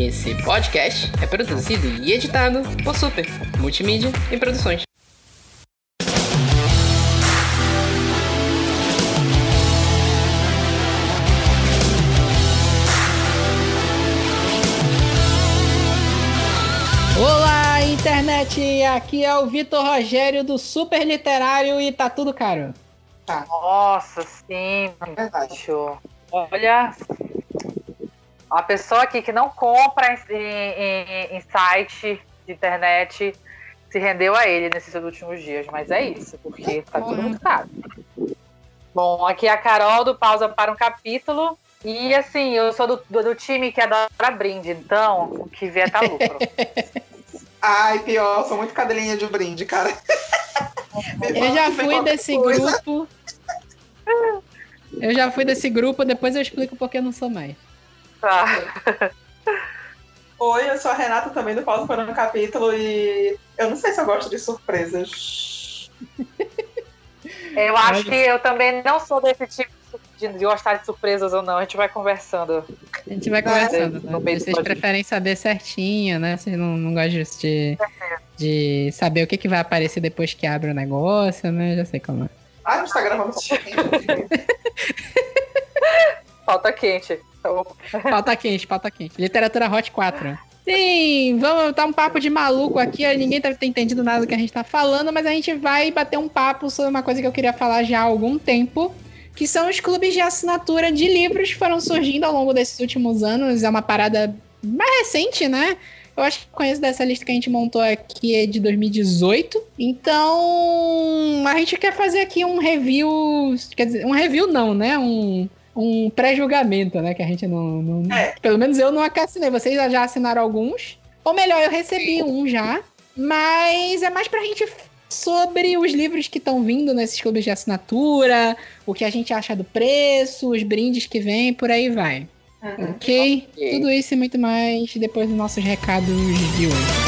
Esse podcast é produzido e editado por Super Multimídia e Produções. Olá, internet! Aqui é o Vitor Rogério do Super Literário e tá tudo caro. Tá. Nossa, sim, bicho. Olha, a pessoa aqui que não compra em, em, em, site de internet se rendeu a ele nesses últimos dias, mas é isso, porque tá tudo muito caro. Bom, aqui é a Carol do Pausa para um Capítulo. E assim, eu sou do, do, do time que adora brinde, então o que vier tá lucro. Ai, pior, sou muito cadelinha de brinde, cara. eu já fui desse coisa. grupo. Eu já fui desse grupo, depois eu explico porque eu não sou mais. Tá. Oi, eu sou a Renata também do Pausa para um Capítulo e eu não sei se eu gosto de surpresas. Eu acho que eu também não sou desse tipo de, de gostar de surpresas ou não. A gente vai conversando. A gente vai conversando. É, né? Vocês preferem saber certinho, né? Vocês não, não gostam de, de saber o que, que vai aparecer depois que abre o negócio, né? Já sei como é. Ah, no Instagram vamos Falta quente. Pauta quente, pauta quente. Literatura Hot 4. Sim, vamos dar um papo de maluco aqui. Ninguém deve ter entendido nada do que a gente tá falando, mas a gente vai bater um papo sobre uma coisa que eu queria falar já há algum tempo, que são os clubes de assinatura de livros que foram surgindo ao longo desses últimos anos. É uma parada mais recente, né? Eu acho que conheço dessa lista que a gente montou aqui é de 2018. Então, a gente quer fazer aqui um review. Quer dizer, um review não, né? Um, um pré-julgamento, né? Que a gente não. não é. Pelo menos eu não assinei. Vocês já assinaram alguns. Ou melhor, eu recebi um já. Mas é mais pra gente sobre os livros que estão vindo nesses clubes de assinatura, o que a gente acha do preço, os brindes que vem, por aí vai. Uhum. Okay? ok? Tudo isso e muito mais depois dos nossos recados de hoje.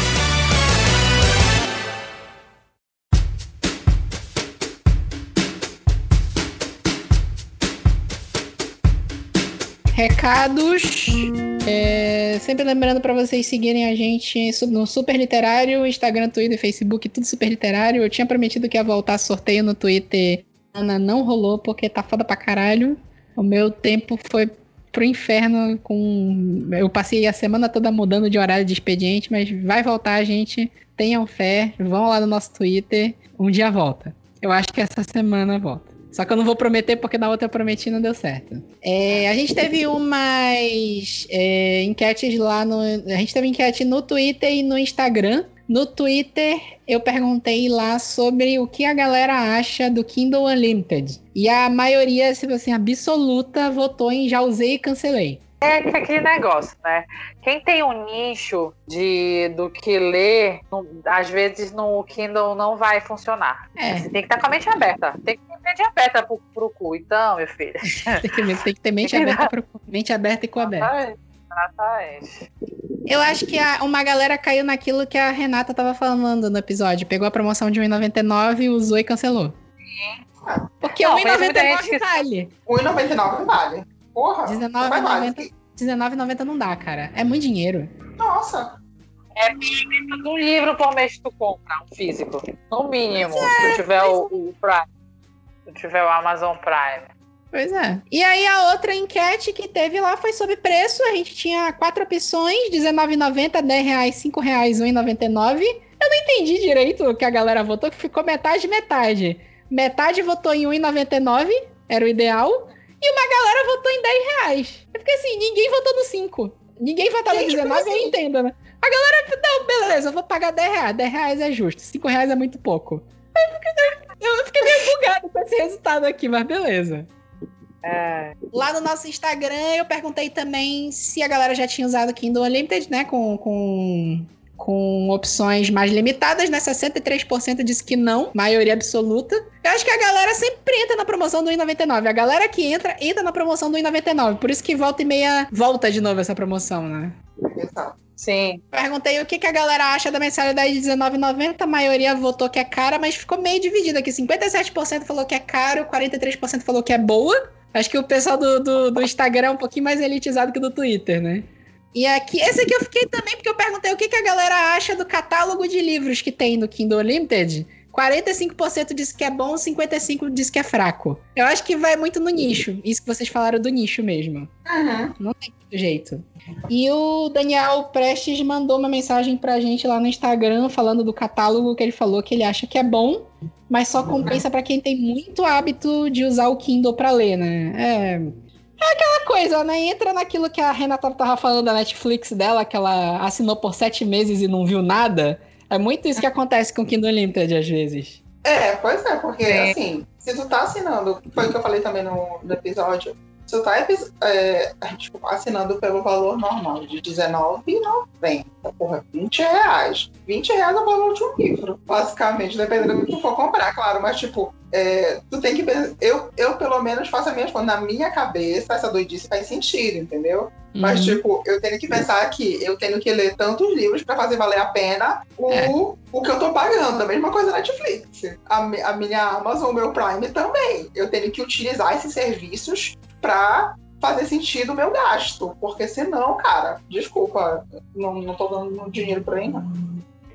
Recados. É, sempre lembrando para vocês seguirem a gente no Super Literário, Instagram, Twitter, Facebook, tudo Super Literário. Eu tinha prometido que ia voltar sorteio no Twitter. Ana não rolou porque tá foda pra caralho. O meu tempo foi pro inferno com. Eu passei a semana toda mudando de horário de expediente, mas vai voltar, gente. Tenham fé, vão lá no nosso Twitter. Um dia volta. Eu acho que essa semana volta. Só que eu não vou prometer porque na outra eu prometi e não deu certo. É, a gente teve umas é, enquetes lá no. A gente teve enquete no Twitter e no Instagram. No Twitter, eu perguntei lá sobre o que a galera acha do Kindle Unlimited. E a maioria, se assim, absoluta, votou em já usei e cancelei. É aquele negócio, né? Quem tem um nicho de do que ler, às vezes no Kindle não vai funcionar. É. Você tem que estar com a mente aberta. Tem que ter mente aberta pro, pro cu, então, meu filho. tem, que, tem que ter mente aberta pro cu. Mente aberta e cu. Exatamente. Eu acho que a, uma galera caiu naquilo que a Renata tava falando no episódio. Pegou a promoção de 1,99, usou e cancelou. Sim. Porque 1,99 vale. 1,99 vale. Porra, R$19,90 19,90 não dá, cara. É muito dinheiro. Nossa. É mínimo um livro por mês que tu compra, um físico. No mínimo, é, se tiver o, o Prime. Se tiver o Amazon Prime. Pois é. E aí a outra enquete que teve lá foi sobre preço. A gente tinha quatro opções: R$19,90, R$10,00, R$5,00, R$1,99. Eu não entendi direito o que a galera votou, que ficou metade metade. Metade votou em R$1,99, era o ideal. E uma galera votou em 10 reais. Eu fiquei assim, ninguém votou no 5. Ninguém votou no 19, eu entendo, né? A galera, não, beleza, eu vou pagar 10 reais. 10 reais é justo, 5 reais é muito pouco. Eu fiquei, eu fiquei meio bugado com esse resultado aqui, mas beleza. É. Lá no nosso Instagram eu perguntei também se a galera já tinha usado Kindle Unlimited, né? Com, com com opções mais limitadas, né? 63% disse que não, maioria absoluta. Eu acho que a galera sempre entra na promoção do 1,99. A galera que entra, entra na promoção do 1,99. Por isso que volta e meia volta de novo essa promoção, né? Sim. Perguntei o que, que a galera acha da mensalidade de R$19,90. A maioria votou que é cara, mas ficou meio dividida aqui. 57% falou que é caro, 43% falou que é boa. Acho que o pessoal do, do, do Instagram é um pouquinho mais elitizado que do Twitter, né? E aqui, esse aqui eu fiquei também, porque eu perguntei o que, que a galera acha do catálogo de livros que tem no Kindle Unlimited. 45% diz que é bom, 55% diz que é fraco. Eu acho que vai muito no nicho. Isso que vocês falaram do nicho mesmo. Uhum. Não tem jeito. E o Daniel Prestes mandou uma mensagem pra gente lá no Instagram falando do catálogo que ele falou que ele acha que é bom, mas só compensa para quem tem muito hábito de usar o Kindle para ler, né? É, é aquela coisa, né? Entra naquilo que a Renata tava falando da Netflix dela, que ela assinou por sete meses e não viu nada. É muito isso que acontece com o Kindle Unlimited às vezes. É, pois é, porque assim, se tu tá assinando, foi o que eu falei também no, no episódio, se tu tá é, tipo, assinando pelo valor normal de R$19,90, porra, 20 reais. 20 reais é o valor de um livro, basicamente, dependendo do que tu for comprar, claro, mas tipo, é, tu tem que eu, eu pelo menos faço a minha na minha cabeça essa doidice faz sentido, entendeu? Uhum. Mas tipo, eu tenho que pensar que eu tenho que ler tantos livros para fazer valer a pena o, é. o que eu tô pagando, a mesma coisa na Netflix. A, a minha Amazon, o meu Prime também. Eu tenho que utilizar esses serviços para fazer sentido o meu gasto. Porque senão, cara, desculpa, não, não tô dando dinheiro pra ele, não.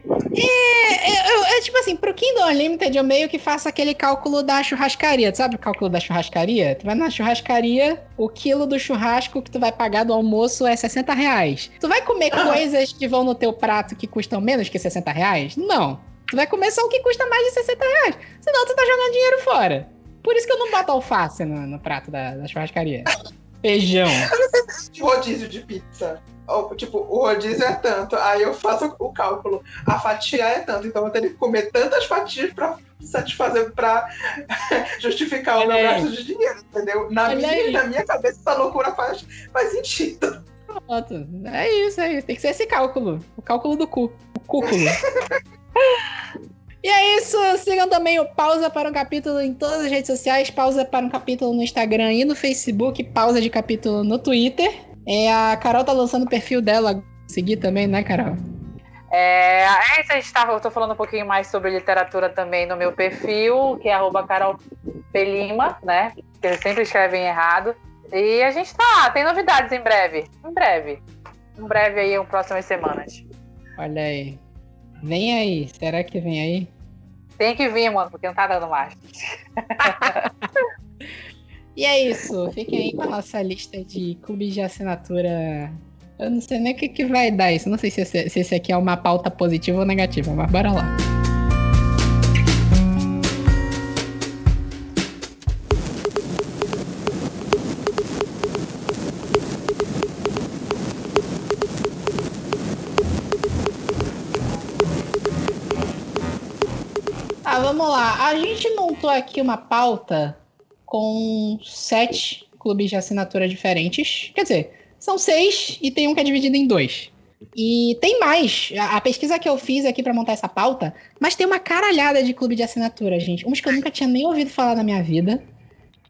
É, é, é, tipo assim, pro Kindle Unlimited eu meio que faço aquele cálculo da churrascaria. Tu sabe o cálculo da churrascaria? Tu vai na churrascaria, o quilo do churrasco que tu vai pagar do almoço é 60 reais. Tu vai comer coisas que vão no teu prato que custam menos que 60 reais? Não. Tu vai comer só o que custa mais de 60 reais. Senão tu tá jogando dinheiro fora. Por isso que eu não boto alface no, no prato da, da churrascaria. Feijão. Rodízio de pizza. Tipo, o rodízio é tanto, aí eu faço o cálculo. A fatia é tanto, então eu tenho que comer tantas fatias pra satisfazer, pra justificar o meu gasto de dinheiro, entendeu? Na minha, na minha cabeça, essa loucura faz, faz sentido. Pronto. É isso, é isso. Tem que ser esse cálculo. O cálculo do cu. O cúculo. E é isso, sigam também o Pausa para um Capítulo em todas as redes sociais, Pausa para um Capítulo no Instagram e no Facebook, Pausa de Capítulo no Twitter. É, a Carol tá lançando o perfil dela, seguir também, né, Carol? É, é isso, a gente tava, eu tô falando um pouquinho mais sobre literatura também no meu perfil, que é arroba Carol Pelima, né? Que eles sempre escrevem errado. E a gente tá, tem novidades em breve. Em breve. Em breve aí, em próximas semanas. Olha aí. Vem aí, será que vem aí? Tem que vir, mano, porque não tá dando mais. e é isso. Fiquem aí com a nossa lista de clubes de assinatura. Eu não sei nem o que, que vai dar isso. Não sei se esse, se esse aqui é uma pauta positiva ou negativa, mas bora lá. Montou aqui uma pauta com sete clubes de assinatura diferentes. Quer dizer, são seis e tem um que é dividido em dois. E tem mais. A, pesquisa que eu fiz aqui para montar essa pauta, mas tem uma caralhada de clube de assinatura, gente. Uns que eu nunca tinha nem ouvido falar na minha vida.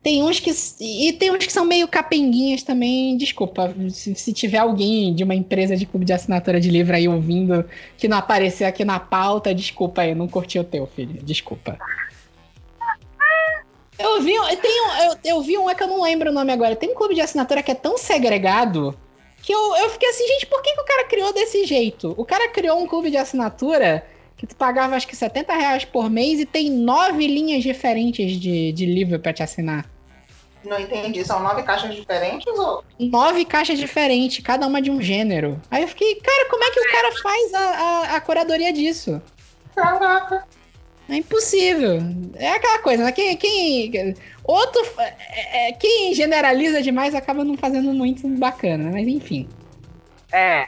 Tem uns que. E tem uns que são meio capenguinhas também. Desculpa, se, se, tiver alguém de uma empresa de clube de assinatura de livro aí ouvindo que não apareceu aqui na pauta, desculpa aí, não curti o teu, filho. Desculpa. Eu vi, eu, tenho, eu, eu vi um é que eu não lembro o nome agora. Tem um clube de assinatura que é tão segregado que eu, eu fiquei assim, gente, por que, que o cara criou desse jeito? O cara criou um clube de assinatura que tu pagava acho que 70 reais por mês e tem nove linhas diferentes de, de livro para te assinar. Não entendi. São nove caixas diferentes ou? Nove caixas diferentes, cada uma de um gênero. Aí eu fiquei, cara, como é que o cara faz a, a, a curadoria disso? Caraca. É impossível. É aquela coisa, né? Quem, quem, outro, é, é, quem generaliza demais acaba não fazendo muito bacana, mas enfim. É.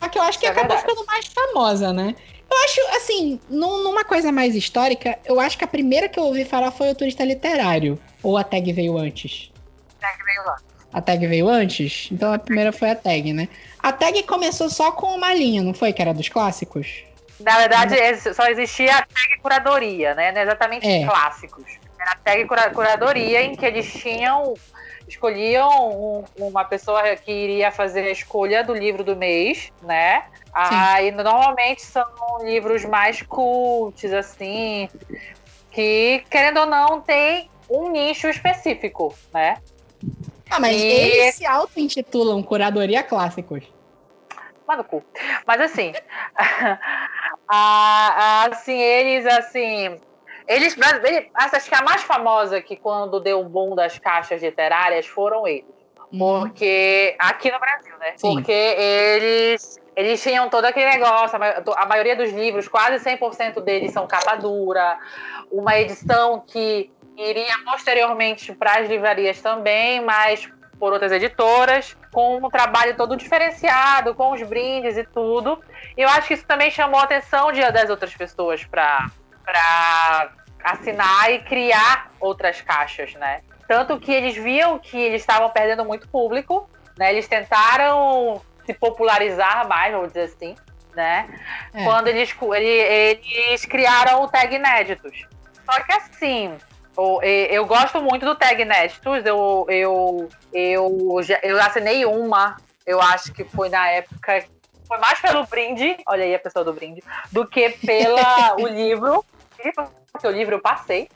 Só que eu acho que é acabou verdade. ficando mais famosa, né? Eu acho, assim, num, numa coisa mais histórica, eu acho que a primeira que eu ouvi falar foi o turista literário. Ou a tag veio antes? A tag veio antes. A tag veio antes? Então a primeira foi a tag, né? A tag começou só com uma linha, não foi? Que era dos clássicos? Na verdade, uhum. só existia a tag curadoria, né? Não é exatamente é. clássicos. Era a tag cura curadoria em que eles tinham. Escolhiam um, uma pessoa que iria fazer a escolha do livro do mês, né? Aí normalmente são livros mais cults, assim, que, querendo ou não, tem um nicho específico, né? Ah, mas e... eles se auto-intitulam Curadoria Clássicos. Mas no cu. Mas assim, a, assim, eles, assim, eles, eles, acho que a mais famosa que quando deu o boom das caixas literárias foram eles. Uhum. Porque, aqui no Brasil, né? Sim. Porque eles eles tinham todo aquele negócio, a maioria dos livros, quase 100% deles são capa dura, uma edição que iria posteriormente para as livrarias também, mas por outras editoras, com um trabalho todo diferenciado, com os brindes e tudo. E eu acho que isso também chamou a atenção de, das outras pessoas para assinar e criar outras caixas, né? Tanto que eles viam que eles estavam perdendo muito público, né? Eles tentaram se popularizar mais, vamos dizer assim, né? É. Quando eles, eles criaram o tag inéditos. Só que assim, eu, eu gosto muito do tag inéditos. Eu, eu, eu, eu assinei uma, eu acho que foi na época. Foi mais pelo brinde, olha aí a pessoa do brinde, do que pela o livro. Porque o livro eu passei.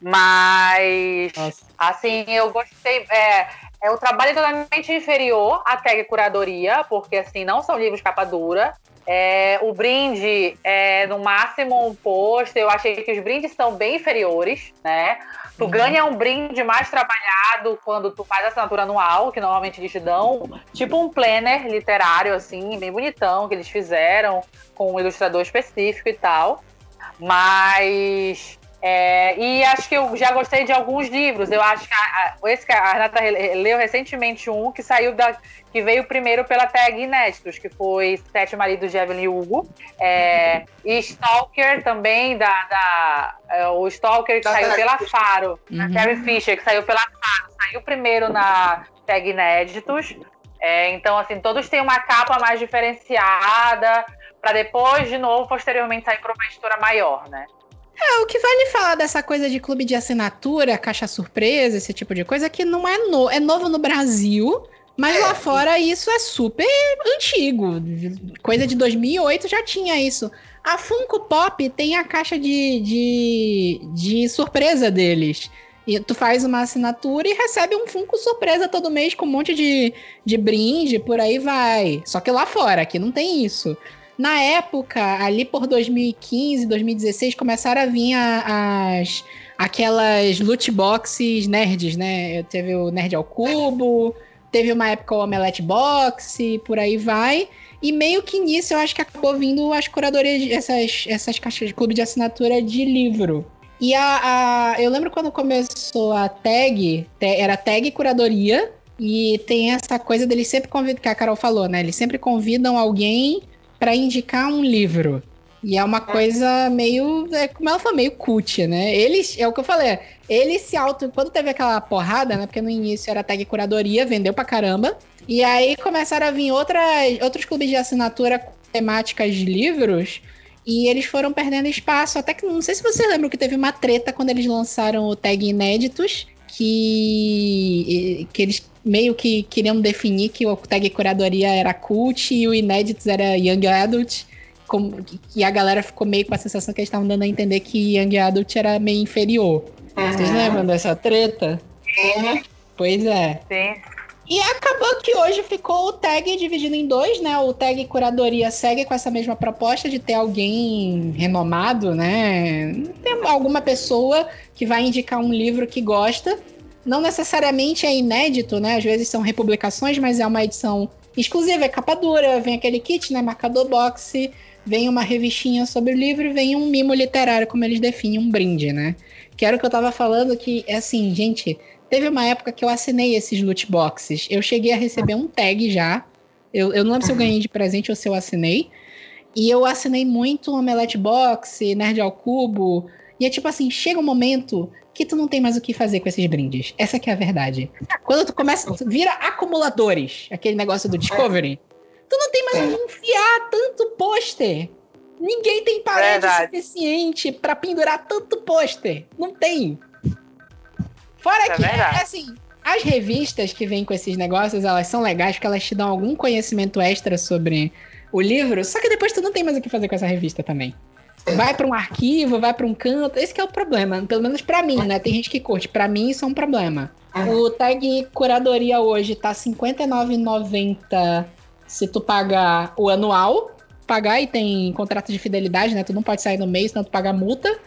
Mas, Nossa. assim, eu gostei. É, é um trabalho totalmente inferior à tag curadoria, porque, assim, não são livros capa dura. É, o brinde é no máximo um post. Eu achei que os brindes são bem inferiores, né? Tu uhum. ganha um brinde mais trabalhado quando tu faz assinatura anual, que normalmente eles te dão, tipo um planner literário, assim, bem bonitão, que eles fizeram, com um ilustrador específico e tal. Mas é, e acho que eu já gostei de alguns livros. Eu acho que a, a, esse que a Renata leu recentemente um que saiu da. que veio primeiro pela tag Inéditos, que foi Sete Maridos de Evelyn Hugo. É, e Stalker também, da. da é, o Stalker que da saiu pela Faro. Uhum. Carrie Fisher, que saiu pela Faro. Saiu primeiro na tag Inéditos. É, então, assim, todos têm uma capa mais diferenciada, para depois, de novo, posteriormente sair para uma editora maior, né? É, o que vale falar dessa coisa de clube de assinatura, caixa surpresa, esse tipo de coisa, que não é, no, é novo no Brasil, mas é. lá fora isso é super antigo. Coisa de 2008 já tinha isso. A Funko Pop tem a caixa de, de, de surpresa deles. E tu faz uma assinatura e recebe um Funko surpresa todo mês com um monte de, de brinde, por aí vai. Só que lá fora, aqui não tem isso. Na época, ali por 2015, 2016, começaram a vir as aquelas loot boxes nerds, né? Teve o Nerd ao Cubo, teve uma época o Omelette Box, por aí vai. E meio que nisso eu acho que acabou vindo as curadorias, essas, essas caixas de clube de assinatura de livro. E a, a, eu lembro quando começou a tag, era tag curadoria, e tem essa coisa deles sempre convidam, que a Carol falou, né? Eles sempre convidam alguém para indicar um livro. E é uma coisa meio. É, como ela falou, meio cult, né? Eles, é o que eu falei, ele se auto. Quando teve aquela porrada, né? Porque no início era tag curadoria, vendeu pra caramba. E aí começaram a vir outras, outros clubes de assinatura com temáticas de livros. E eles foram perdendo espaço. Até que não sei se você lembra que teve uma treta quando eles lançaram o tag Inéditos. Que, que eles meio que queriam definir que o tag curadoria era cult e o inéditos era young adult. Como, que a galera ficou meio com a sensação que eles estavam dando a entender que young adult era meio inferior. Uhum. Vocês lembram dessa treta? Sim. Pois é. Sim. E acabou que hoje ficou o tag dividido em dois, né? O tag curadoria segue com essa mesma proposta de ter alguém renomado, né? Tem alguma pessoa que vai indicar um livro que gosta não necessariamente é inédito, né? Às vezes são republicações, mas é uma edição exclusiva, é capa dura, vem aquele kit, né? Marcador box, vem uma revistinha sobre o livro vem um mimo literário, como eles definem, um brinde, né? Que era o que eu tava falando, que é assim, gente, teve uma época que eu assinei esses loot boxes. Eu cheguei a receber um tag já. Eu, eu não lembro se eu ganhei de presente ou se eu assinei. E eu assinei muito Omelette Box, Nerd ao Cubo. E é tipo assim, chega um momento que tu não tem mais o que fazer com esses brindes. Essa que é a verdade. Quando tu começa, tu vira acumuladores, aquele negócio do Discovery, tu não tem mais onde enfiar tanto pôster. Ninguém tem parede verdade. suficiente para pendurar tanto pôster. Não tem. Fora é que, é, assim, as revistas que vêm com esses negócios, elas são legais porque elas te dão algum conhecimento extra sobre o livro, só que depois tu não tem mais o que fazer com essa revista também vai para um arquivo, vai para um canto. Esse é o problema, pelo menos para mim, né? Tem gente que curte. Para mim isso é um problema. O tag curadoria hoje tá R$ 59,90 se tu pagar o anual, pagar e tem contrato de fidelidade, né? Tu não pode sair no mês, senão tu paga multa.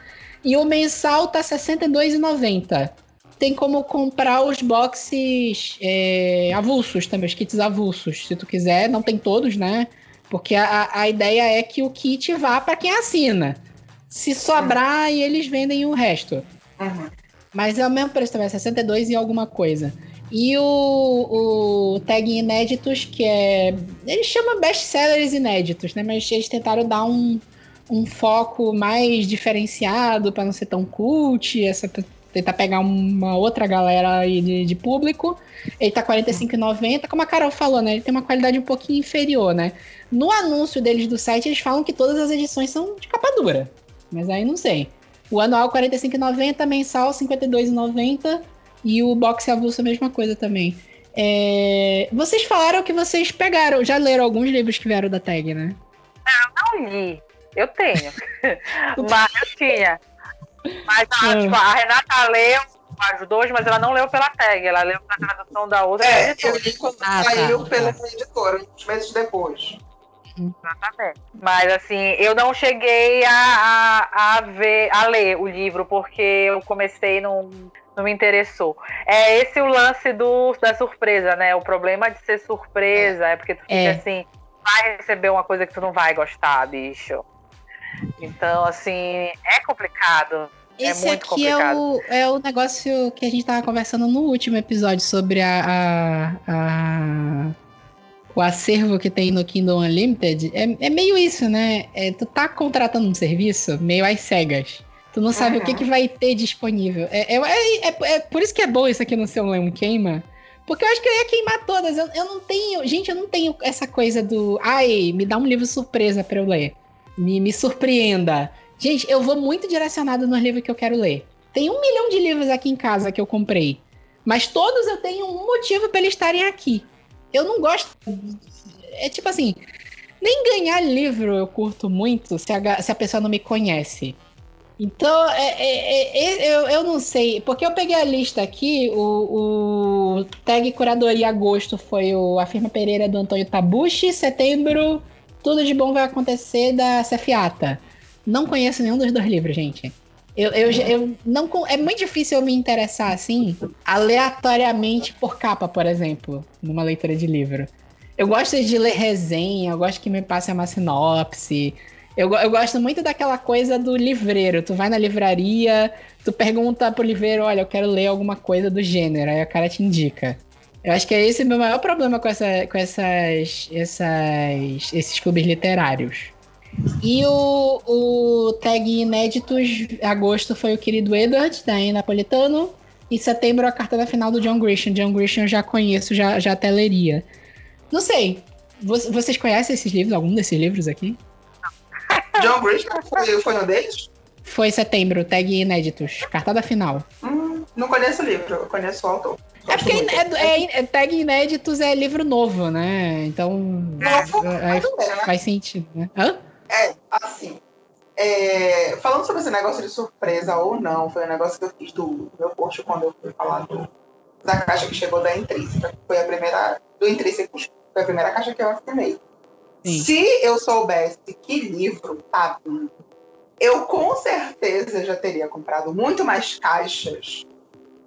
E o mensal tá R$ 62,90. Tem como comprar os boxes é, avulsos também, os kits avulsos, se tu quiser. Não tem todos, né? Porque a, a ideia é que o kit vá para quem assina. Se sobrar, uhum. eles vendem o resto. Uhum. Mas é o mesmo preço também, é 62 e alguma coisa. E o, o tag inéditos, que é. Eles chamam best-sellers inéditos, né? Mas eles tentaram dar um, um foco mais diferenciado para não ser tão cult, essa, tentar pegar uma outra galera aí de, de público. Ele tá 45,90, como a Carol falou, né? Ele tem uma qualidade um pouquinho inferior, né? No anúncio deles do site, eles falam que todas as edições são de capa dura. Mas aí não sei. O anual 45,90, mensal 52,90 e o box avulso a mesma coisa também. É... Vocês falaram que vocês pegaram, já leram alguns livros que vieram da tag, né? Não, não li. Eu tenho. mas eu tinha. Mas a, ah. tipo, a Renata leu as duas, mas ela não leu pela tag, ela leu na tradução da outra é, editora. Eu li quando ah, tá. saiu tá. pela editora, uns meses depois. Exatamente. Mas assim, eu não cheguei a, a, a, ver, a ler o livro, porque eu comecei e não, não me interessou. É esse o lance do, da surpresa, né? O problema de ser surpresa é, é porque tu fica é. assim, vai receber uma coisa que tu não vai gostar, bicho. Então, assim, é complicado. É Esse é aqui complicado. é o, é o negócio que a gente tava conversando no último episódio sobre a, a, a o acervo que tem no Kindle Unlimited. É, é meio isso, né? É, tu tá contratando um serviço meio às cegas. Tu não sabe uhum. o que, que vai ter disponível. É, é, é, é, por isso que é bom isso aqui no seu Leão Queima. Porque eu acho que eu ia queimar todas. Eu, eu não tenho. Gente, eu não tenho essa coisa do. Ai, me dá um livro surpresa pra eu ler me, me surpreenda. Gente, eu vou muito direcionado nos livros que eu quero ler. Tem um milhão de livros aqui em casa que eu comprei. Mas todos eu tenho um motivo para eles estarem aqui. Eu não gosto. É tipo assim. Nem ganhar livro eu curto muito se a, se a pessoa não me conhece. Então, é, é, é, eu, eu não sei. Porque eu peguei a lista aqui, o, o tag curadoria agosto foi o Afirma Pereira do Antônio Tabuchi, setembro tudo de Bom Vai Acontecer da Cefiata. Não conheço nenhum dos dois livros, gente. Eu, eu, eu não é muito difícil eu me interessar assim aleatoriamente por capa, por exemplo, numa leitura de livro. Eu gosto de ler resenha, eu gosto que me passe uma sinopse. Eu, eu gosto muito daquela coisa do livreiro. Tu vai na livraria, tu pergunta pro livreiro, olha, eu quero ler alguma coisa do gênero, aí o cara te indica. Eu acho que é esse o meu maior problema com, essa, com essas, essas, esses clubes literários. E o, o tag inéditos, agosto foi o querido Edward, da Napolitano, e setembro a carta da final do John Grisham. John Grisham eu já conheço, já, já até leria. Não sei, vocês conhecem esses livros, algum desses livros aqui? John Grisham foi, foi um deles? Foi setembro, tag inéditos, carta da final. Hum, não conheço o livro, eu conheço o autor. É porque é, é, é, tag inéditos é livro novo, né? Então. Novo, é, né? faz sentido, né? Hã? É, assim. É, falando sobre esse negócio de surpresa ou não, foi um negócio que eu fiz do meu post quando eu fui falar do, da caixa que chegou da Intrínseca. Foi a primeira. Do Intrínsecos. Foi a primeira caixa que eu assinei. Sim. Se eu soubesse que livro tá vindo, eu com certeza já teria comprado muito mais caixas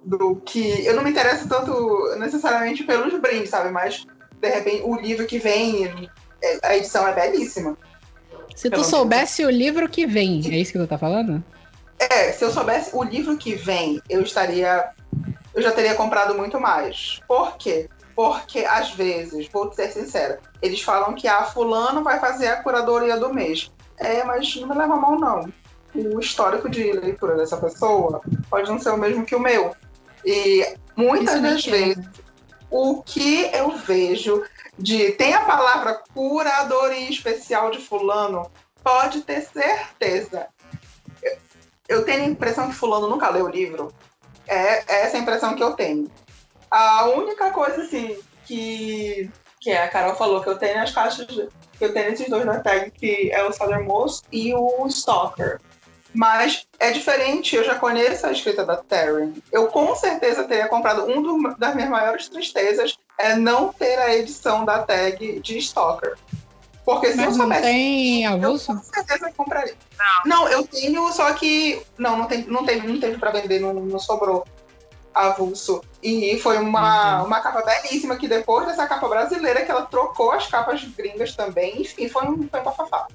do que. Eu não me interesso tanto necessariamente pelos brindes, sabe? Mas, de repente, o livro que vem, é, a edição é belíssima. Se tu soubesse o livro que vem, é isso que tu tá falando? É, se eu soubesse o livro que vem, eu estaria. Eu já teria comprado muito mais. Por quê? Porque, às vezes, vou ser sincera, eles falam que a ah, fulano vai fazer a curadoria do mês. É, mas não me leva a mal, não. O histórico de leitura dessa pessoa pode não ser o mesmo que o meu. E muitas das vezes, o que eu vejo de tem a palavra curadoria especial de fulano, pode ter certeza. Eu tenho a impressão que fulano nunca leu o livro. É essa a impressão que eu tenho. A única coisa assim que que a Carol falou que eu tenho as caixas que eu tenho esses dois na tag que é o Southernmost e o Stalker. Mas é diferente, eu já conheço a escrita da Terry. Eu com certeza teria comprado. Um do, das minhas maiores tristezas é não ter a edição da tag de Stalker. Porque se Mas eu não soubesse. tem Eu avulso? com certeza compraria. Não. Não, eu tenho, só que. Não, não, tem, não teve, não teve pra vender, não, não sobrou avulso. E foi uma, Uhum. uma capa belíssima, que depois dessa capa brasileira, que ela trocou as capas gringas também, enfim, foi um, foi um bafafá.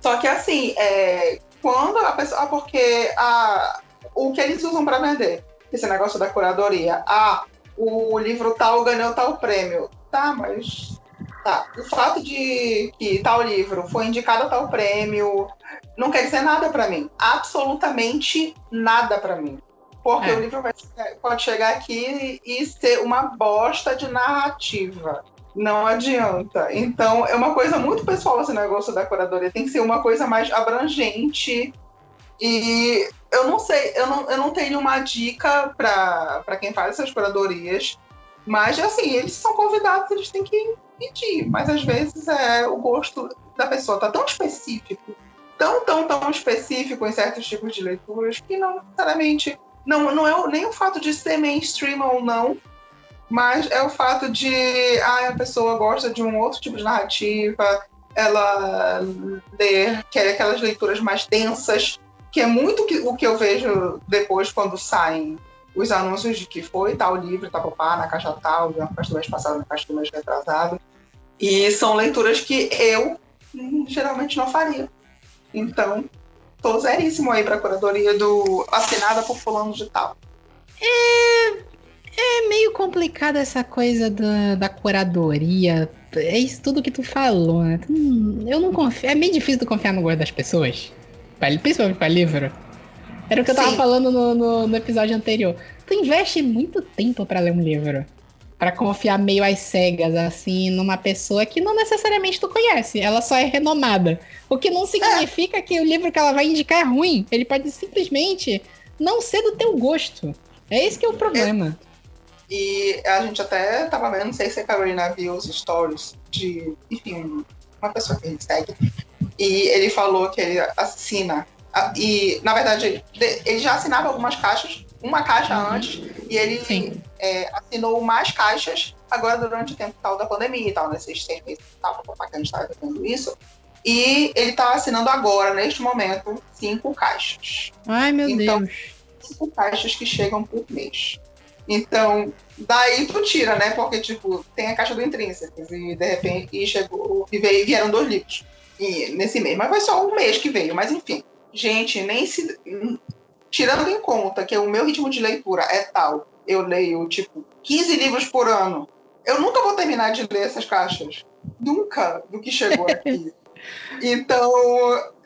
Só que assim, é, quando a pessoa. ah, Porque a, o que eles usam pra vender, esse negócio da curadoria, ah, o livro tal ganhou tal prêmio. Tá, mas. Tá. O fato de que tal livro foi indicado a tal prêmio não quer dizer nada pra mim. Absolutamente nada pra mim. Porque É. o livro vai- pode chegar aqui e ser uma bosta de narrativa. Não adianta. Então, é uma coisa muito pessoal esse negócio da curadoria. Tem que ser uma coisa mais abrangente. E eu não sei, eu não, eu não tenho uma dica para quem faz essas curadorias. Mas, assim, eles são convidados, eles têm que pedir. Mas, às vezes, é o gosto da pessoa tá tão específico, tão, tão, tão específico em certos tipos de leituras, que não necessariamente não, não é nem o fato de ser mainstream ou não, mas é o fato de ah, a pessoa gosta de um outro tipo de narrativa, ela quer aquelas leituras mais densas, que é muito o que eu vejo depois quando saem os anúncios de que foi tal livro, tal papá, na caixa tal, na caixa do mês passado, na caixa do mês retrasado. E são leituras que eu hum, geralmente não faria. Então, tô zeríssimo aí pra curadoria do assinada por fulano de tal. É meio complicado essa coisa da, da curadoria. É isso tudo que tu falou, né? Eu não confio. É meio difícil tu confiar no gosto das pessoas. Principalmente pra livro. Era o que eu tava Sim. falando no, no, no episódio anterior. Tu investe muito tempo pra ler um livro. Pra confiar meio às cegas, assim, numa pessoa que não necessariamente tu conhece. Ela só é renomada. O que não significa que o livro que ela vai indicar é ruim. Ele pode simplesmente não ser do teu gosto. É esse que é o problema. E a gente até tava vendo, não sei se a Carolina viu os stories de, enfim, uma pessoa que a gente segue. E ele falou que ele assina. a- E, na verdade, ele, já assinava algumas caixas, uma caixa Uhum. antes, e ele é, assinou mais caixas agora durante o tempo tal da pandemia e tal, nesses seis meses e tal, que a gente tava vendo isso. E ele tá assinando agora, neste momento, cinco caixas. Ai, meu Então- Deus. cinco caixas que chegam por mês. Então, daí tu tira, né? Porque, tipo, tem a caixa do Intrínsecos e de repente e chegou, e veio, vieram dois livros e, nesse mês. Mas foi só um mês que veio, mas enfim. Gente, nem se. Tirando em conta que o meu ritmo de leitura é tal, eu leio, tipo, 15 livros por ano. Eu nunca vou terminar de ler essas caixas. Nunca do que chegou aqui. Então,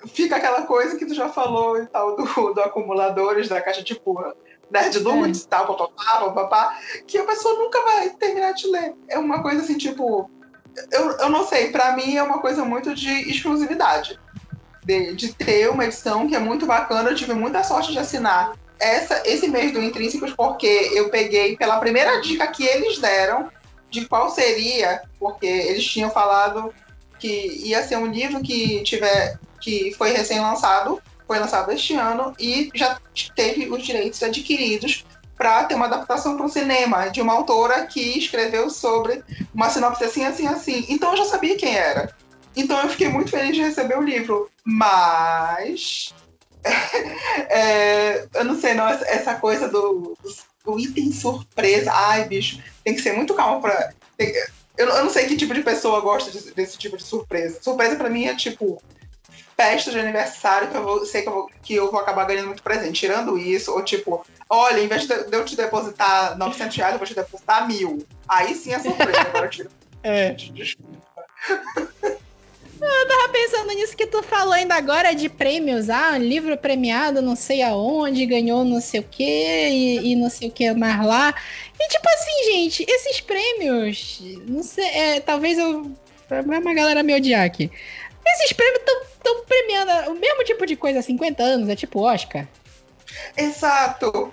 fica aquela coisa que tu já falou e tal, do, do acumuladores, da caixa tipo Nerd Dudes e tal, papapá, papapá, que a pessoa nunca vai terminar de ler. É uma coisa assim, tipo. Eu, eu não sei, pra mim é uma coisa muito de exclusividade. De, de ter uma edição que é muito bacana. Eu tive muita sorte de assinar essa, esse mês do Intrínsecos, porque eu peguei pela primeira dica que eles deram de qual seria, porque eles tinham falado que ia ser um livro que tiver que foi recém-lançado, foi lançado este ano e já teve os direitos adquiridos para ter uma adaptação para o cinema de uma autora que escreveu sobre uma sinopse assim, assim, assim. Então eu já sabia quem era. Então eu fiquei muito feliz de receber o livro. Mas é, eu não sei, não, essa- coisa do, do item surpresa. Ai, bicho, tem que ser muito calmo para eu, eu não sei que tipo de pessoa gosta de- desse tipo de surpresa. Surpresa pra mim é tipo festa de aniversário que eu vou, sei que eu, vou, que eu vou acabar ganhando muito presente. Tirando isso, ou tipo, olha, em vez de, eu te depositar 900 reais, eu vou te depositar mil. Aí sim é surpresa. Agora tira. É. Desculpa. tava pensando nisso que tu falou ainda agora de prêmios. Ah, um livro premiado não sei aonde, ganhou não sei o que e, e não sei o que mais lá. E tipo assim, gente, esses prêmios, não sei, é, talvez eu. Vai uma galera me odiar aqui. Esses prêmios estão premiando o mesmo tipo de coisa há 50 anos, é tipo Oscar. Exato.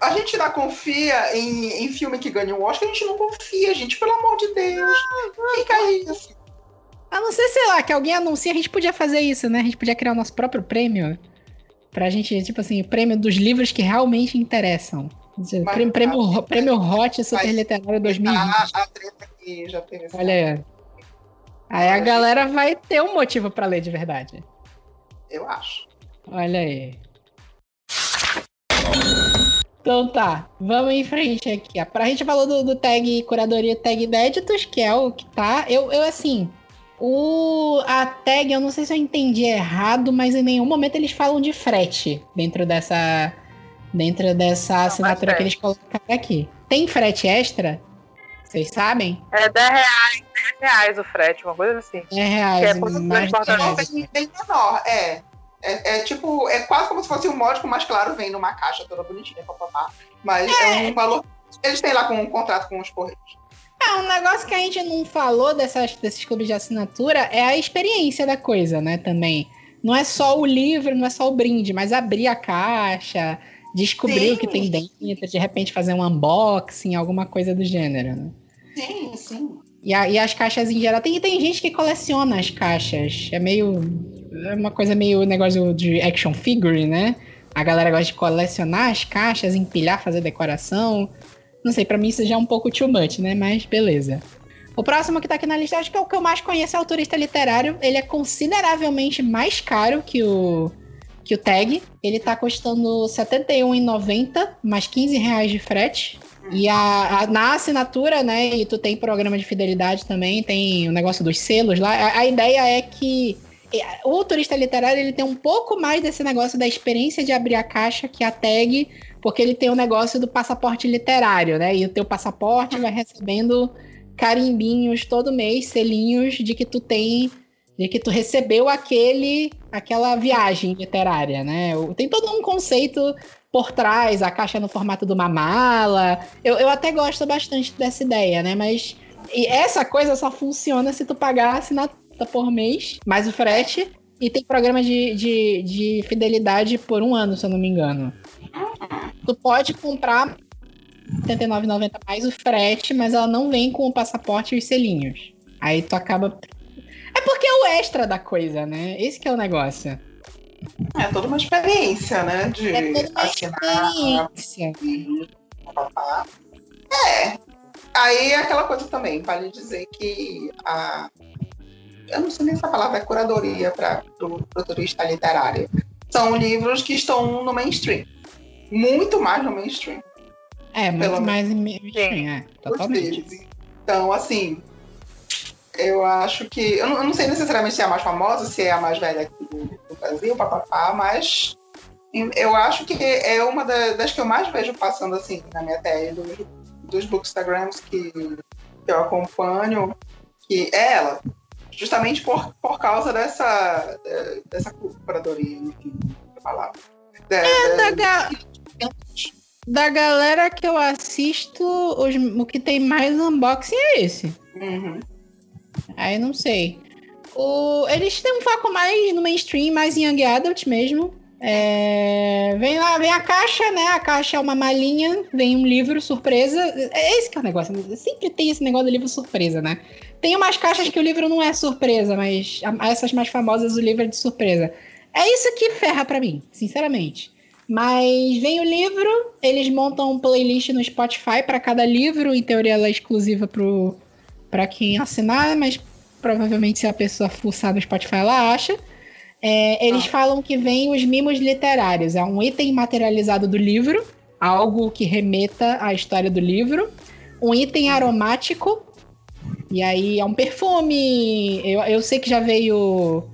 A gente ainda confia em, em filme que ganha um Oscar, a gente não confia, gente, pelo amor de Deus. Fica assim. A não ser, sei lá, que alguém anuncia, a gente podia fazer isso, né? A gente podia criar o nosso próprio prêmio. Pra gente, tipo assim, o prêmio dos livros que realmente interessam. Mas- Prêmio, prêmio, prêmio Hot Super Mas- Literário 2020. A, a treta e já teve Olha aí. Aí a galera vai ter um motivo pra ler de verdade. Eu acho. Olha aí. Então tá, vamos em frente aqui. ó. Pra gente falou do, do tag curadoria tag inéditos, que é o que tá. Eu, eu assim, o a tag, eu não sei se eu entendi errado, mas em nenhum momento eles falam de frete dentro dessa dentro dessa assinatura que eles colocaram aqui. Tem frete extra? Vocês sabem? É 10 reais, 10 reais o frete, uma coisa assim. É reais, Que é reais. bem, bem menor, é. é. É tipo, é quase como se fosse um módico, mas claro, vem numa caixa toda bonitinha, papapá. Mas é. um valor. Eles têm lá com um contrato com os Correios. Ah, um negócio que a gente não falou dessas, desses clubes de assinatura é a experiência da coisa, né? Também. Não é só o livro, não é só o brinde, mas abrir a caixa, descobrir Sim. o que tem dentro, de repente fazer um unboxing, alguma coisa do gênero, né? Sim, sim. E, a- e as caixas em geral. Tem, tem gente que coleciona as caixas. É meio. É uma coisa meio negócio de action figure, né? A galera gosta de colecionar as caixas, empilhar, fazer decoração. Não sei, pra mim isso já é um pouco too much, né? Mas beleza. O próximo que tá aqui na lista, acho que é o que eu mais conheço, é o turista literário. Ele é consideravelmente mais caro que o, que o tag. Ele tá custando R$ 71,90, mais 15 reais de frete. E a, a- na assinatura, né? E tu tem programa de fidelidade também, tem o negócio dos selos lá. A, a ideia é que o turista literário ele tem um pouco mais desse negócio da experiência de abrir a caixa que a tag, porque ele tem o negócio do passaporte literário, né? E o teu passaporte vai recebendo carimbinhos todo mês, selinhos de que tu tem, de que tu recebeu aquele, aquela viagem literária, né? Tem todo um conceito por trás, a caixa no formato de uma mala. Eu, eu até gosto bastante dessa ideia, né? Mas e essa coisa só funciona se tu pagar assinatura por mês, mais o frete. E tem programa de, de, de fidelidade por um ano, se eu não me engano. Tu pode comprar R$ 79,90 mais o frete, mas ela não vem com o passaporte e os selinhos. Aí tu acaba. É porque é o extra da coisa, né? Esse que é o negócio. É toda uma experiência, né? De É toda uma assinar. experiência. e papapá. É. Aí é aquela coisa também, vale dizer que a. Eu não sei nem se a palavra é curadoria para o turista literário. São livros que estão no mainstream. Muito mais no mainstream. É, muito Pelo mais em mainstream, é, totalmente. Então, assim, eu acho que. Eu não, eu não sei necessariamente se é a mais famosa, se é a mais velha aqui do, Brasil, papapá, mas eu acho que é uma da- das que eu mais vejo passando assim na minha tela dos, dos bookstagrams que, que eu acompanho, que é ela. Justamente por, por causa dessa, dessa curadoria, enfim, a palavra. Da- É, da- da, da galera que eu assisto, os- o que tem mais unboxing é esse. Uhum. Aí não sei. O, eles têm um foco mais no mainstream, mais em Young Adult mesmo. É, vem lá, vem a caixa, né? A caixa é uma malinha, vem um livro surpresa. É esse que é o negócio. né? Sempre tem esse negócio do livro surpresa, né? Tem umas caixas que o livro não é surpresa, mas essas mais famosas o livro é de surpresa. É isso que ferra pra mim, sinceramente. Mas vem o livro, eles montam um playlist no Spotify para cada livro, em teoria ela é exclusiva pro, pra quem assinar, mas provavelmente se a pessoa fuçar no Spotify ela acha. É, eles Ah. falam que vem os mimos literários, é um item materializado do livro, algo que remeta à história do livro, um item aromático, e aí é um perfume. Eu, eu sei que já veio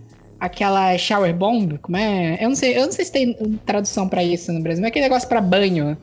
aquela shower bomb, como é? Eu não sei, eu não sei se tem tradução pra isso no Brasil, mas é aquele negócio pra banho,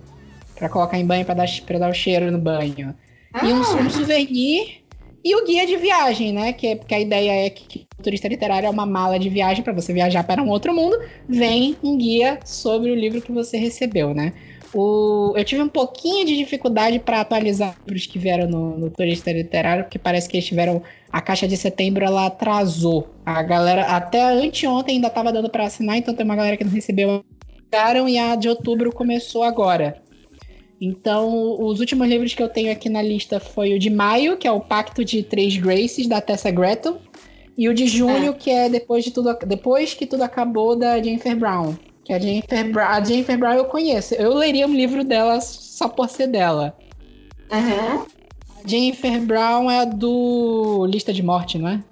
Pra colocar em banho pra dar, pra dar o cheiro no banho. E um, um souvenir e o guia de viagem, né? Que, é- porque a ideia é que o turista literário é uma mala de viagem para você viajar para um outro mundo. Vem um guia sobre o livro que você recebeu, né? O, eu tive um pouquinho de dificuldade para atualizar livros que vieram no, no turista literário, porque parece que eles tiveram. A caixa de setembro ela atrasou. A galera, até anteontem ainda estava dando para assinar, então tem uma galera que não recebeu. E a de outubro começou agora. Então, os últimos livros que eu tenho aqui na lista foi o de maio, que é o Pacto de Três Graces, da Tessa Gretel, e o de junho, que é depois de tudo, depois que tudo acabou, da Jennifer Brown. Que a Jennifer, Brown, a Jennifer Brown eu conheço. Eu leria um livro dela só por ser dela. Uhum. A Jennifer Brown é a do Lista de Morte, não é?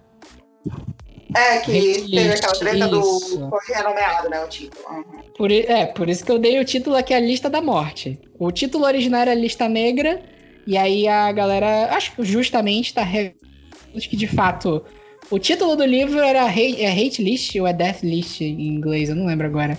É, que Hate teve aquela treta isso. do. Foi renomeado, né? O título. Uhum. Por, é, por isso que eu dei o título aqui, a Lista da Morte. O título original era Lista Negra, e aí a galera, acho que justamente tá. Acho que de fato. O título do livro era Hate, é Hate List ou é Death List em inglês, eu não lembro agora.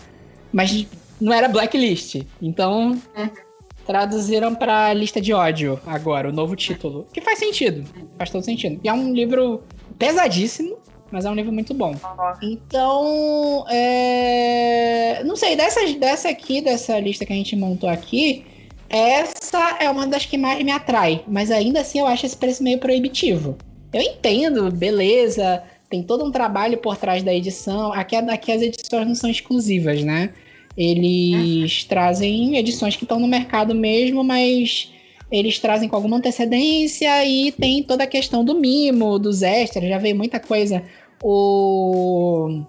Mas não era Blacklist. Então. Uhum traduziram para lista de ódio agora, o novo título. Que faz sentido. Faz todo sentido. E é um livro pesadíssimo, mas é um livro muito bom. Então, é... não sei, dessa, dessa aqui, dessa lista que a gente montou aqui, essa é uma das que mais me atrai. Mas ainda assim eu acho esse preço meio proibitivo. Eu entendo, beleza, tem todo um trabalho por trás da edição. Aqui, aqui as edições não são exclusivas, né? Eles trazem edições que estão no mercado mesmo, mas eles trazem com alguma antecedência e tem toda a questão do mimo, dos extras, já veio muita coisa. O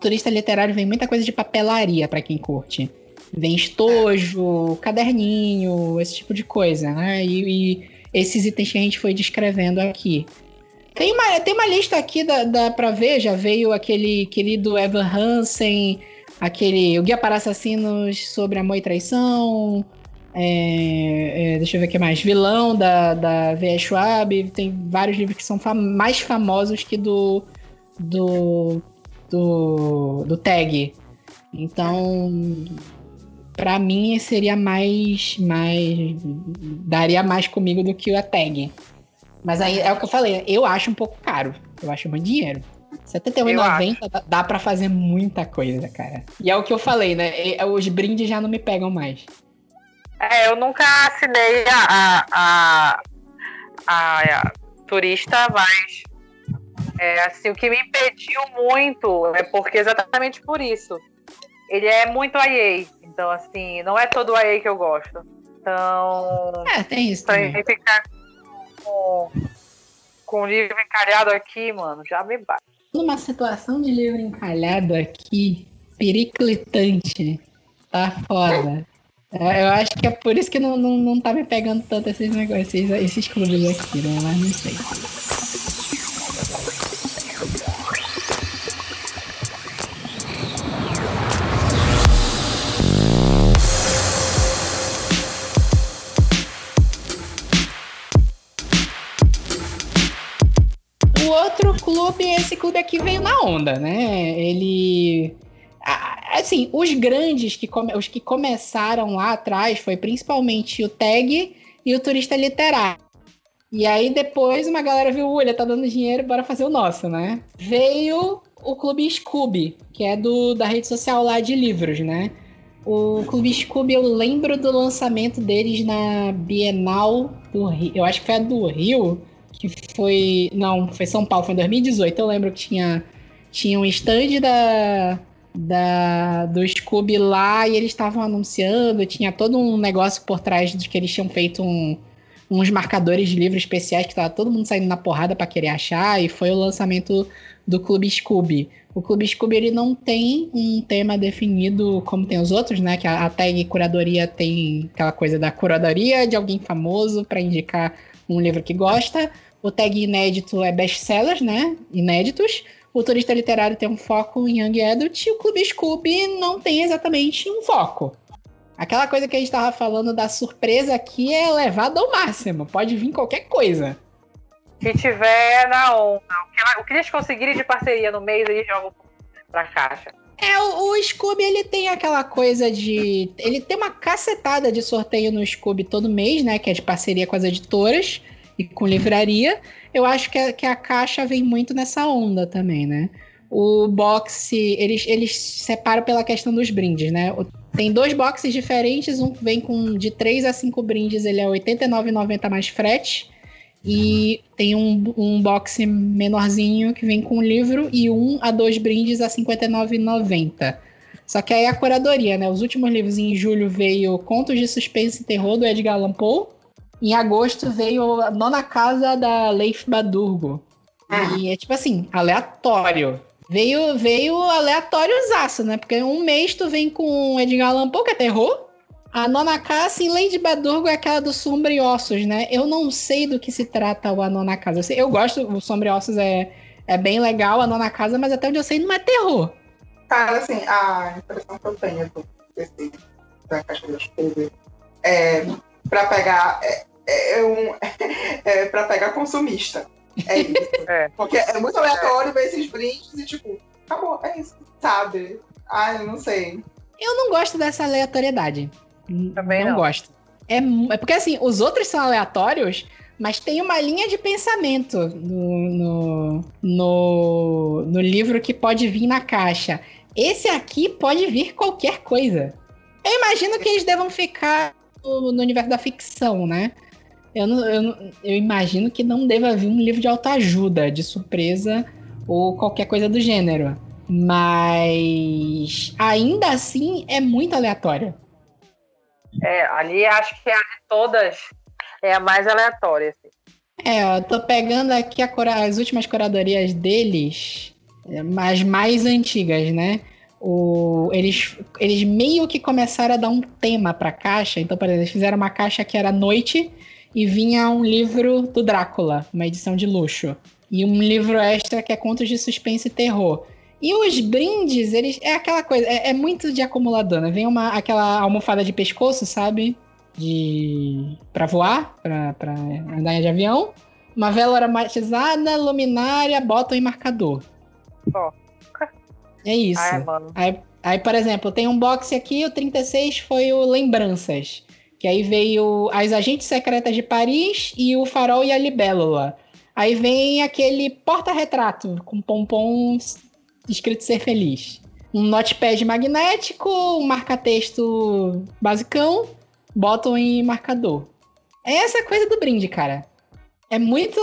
turista literário vem muita coisa de papelaria para quem curte. Vem estojo, caderninho, esse tipo de coisa, né? E, e, esses itens que a gente foi descrevendo aqui. Tem uma, tem uma lista aqui da, da pra ver, já veio aquele querido Evan Hansen, aquele O Guia para Assassinos sobre Amor e Traição. É, é, deixa eu ver o que mais. Vilão da, da V.E. Schwab. Tem vários livros que são fam mais famosos que do, do, do, do Tag. Então, para mim, seria mais, mais. daria mais comigo do que a Tag. Mas aí é o que eu falei, eu acho um pouco caro. Eu acho muito dinheiro. 71,90 dá, dá pra fazer muita coisa, cara. E é o que eu falei, né? Os brindes já não me pegam mais. É, eu nunca assinei a, a, a, a turista, mas é, assim, o que me impediu muito é porque exatamente por isso. Ele é muito IA. Então, assim, não é todo IA que eu gosto. Então. É, tem isso. Também. ficar com, com o livro encalhado aqui, mano, já me bate numa situação de livro encalhado aqui, periclitante, tá foda. É, eu acho que é por isso que não, não, não tá me pegando tanto esses negócios, esses, esses clubes aqui, né? Mas não sei. Clube, esse clube aqui veio na onda, né? Ele. Assim, os grandes, que come... os que começaram lá atrás, foi principalmente o Tag e o Turista Literário. E aí depois uma galera viu, olha, tá dando dinheiro, bora fazer o nosso, né? Veio o Clube Scooby, que é do, da rede social lá de livros, né? O Clube Scooby, eu lembro do lançamento deles na Bienal do Rio. Eu acho que foi a do Rio que foi. Não, foi São Paulo, foi em 2018. Eu lembro que tinha, tinha um stand da, da, do Scooby lá e eles estavam anunciando, tinha todo um negócio por trás de que eles tinham feito um, uns marcadores de livros especiais que tava todo mundo saindo na porrada para querer achar, e foi o lançamento do Clube Scooby. O Clube Scooby ele não tem um tema definido como tem os outros, né? Que a, a tag curadoria tem aquela coisa da curadoria de alguém famoso para indicar um livro que gosta. O tag inédito é best-sellers, né? Inéditos. O turista literário tem um foco em Young Adult e o Clube Scooby não tem exatamente um foco. Aquela coisa que a gente estava falando da surpresa aqui é elevada ao máximo. Pode vir qualquer coisa. Se tiver na onda. O que eles conseguirem de parceria no mês, eles jogam pra caixa. É, o, o, Scooby, ele tem aquela coisa de... Ele tem uma cacetada de sorteio no Scooby todo mês, né? Que é de parceria com as editoras e com livraria, eu acho que a, que a caixa vem muito nessa onda também, né? O boxe, eles, eles separam pela questão dos brindes, né? Tem dois boxes diferentes, um vem com de 3 a 5 brindes, ele é R$ 89,90 mais frete. E tem um, um box menorzinho que vem com um livro e um a dois brindes a R$ 59,90. Só que aí a curadoria, né? Os últimos livros em julho veio Contos de Suspense e Terror do Edgar Allan Poe. Em agosto veio a nona casa da Leif Badurgo. Ah. E é tipo assim, aleatório. Veio, veio aleatóriozaço, né? Porque um mês tu vem com Edgar Allan Poe, que é terror. A nona casa em Lady Badurgo é aquela do Sombriossos, né? Eu não sei do que se trata o A Nona Casa. Eu, sei, eu gosto, o Sombriossos é, é bem legal, a Nona Casa, mas até onde eu sei não é terror. Cara, assim, a impressão que eu tenho desse, da caixa das coisas é pra pegar. É, é, um, é pra pegar consumista. É isso. É. Porque é muito aleatório ver esses brindes e, tipo, acabou, é isso, sabe? Ai, não sei. Eu não gosto dessa aleatoriedade. Também não. não. gosto. É, é porque, assim, os outros são aleatórios, mas tem uma linha de pensamento no, no, no, no livro que pode vir na caixa. Esse aqui pode vir qualquer coisa. Eu imagino que eles devam ficar no, no universo da ficção, né? Eu, não, eu, eu, imagino que não deva vir um livro de autoajuda, de surpresa ou qualquer coisa do gênero. Mas ainda assim é muito aleatório. É, ali acho que a de todas é a mais aleatória. Assim. É, eu tô pegando aqui as últimas curadorias deles, as mais antigas, né? O, eles, eles meio que começaram a dar um tema pra caixa. Então, por exemplo, eles fizeram uma caixa que era noite e vinha um livro do Drácula, uma edição de luxo. E um livro extra que é contos de suspense e terror. E os brindes, eles. É aquela coisa, é, é muito de acumulador, né? Vem uma, aquela almofada de pescoço, sabe? De. pra voar, pra, pra andar de avião. Uma vela aromatizada, luminária, botão e marcador. Ó. É isso. Ai, aí, aí, por exemplo, tem um box aqui, o 36 foi o Lembranças. Que aí veio As Agentes Secretas de Paris e o Farol e a Libélula. Aí vem aquele porta-retrato com pompons escrito Ser Feliz. Um notepad magnético, um marca-texto basicão, bottom e marcador. É essa coisa do brinde, cara. É muito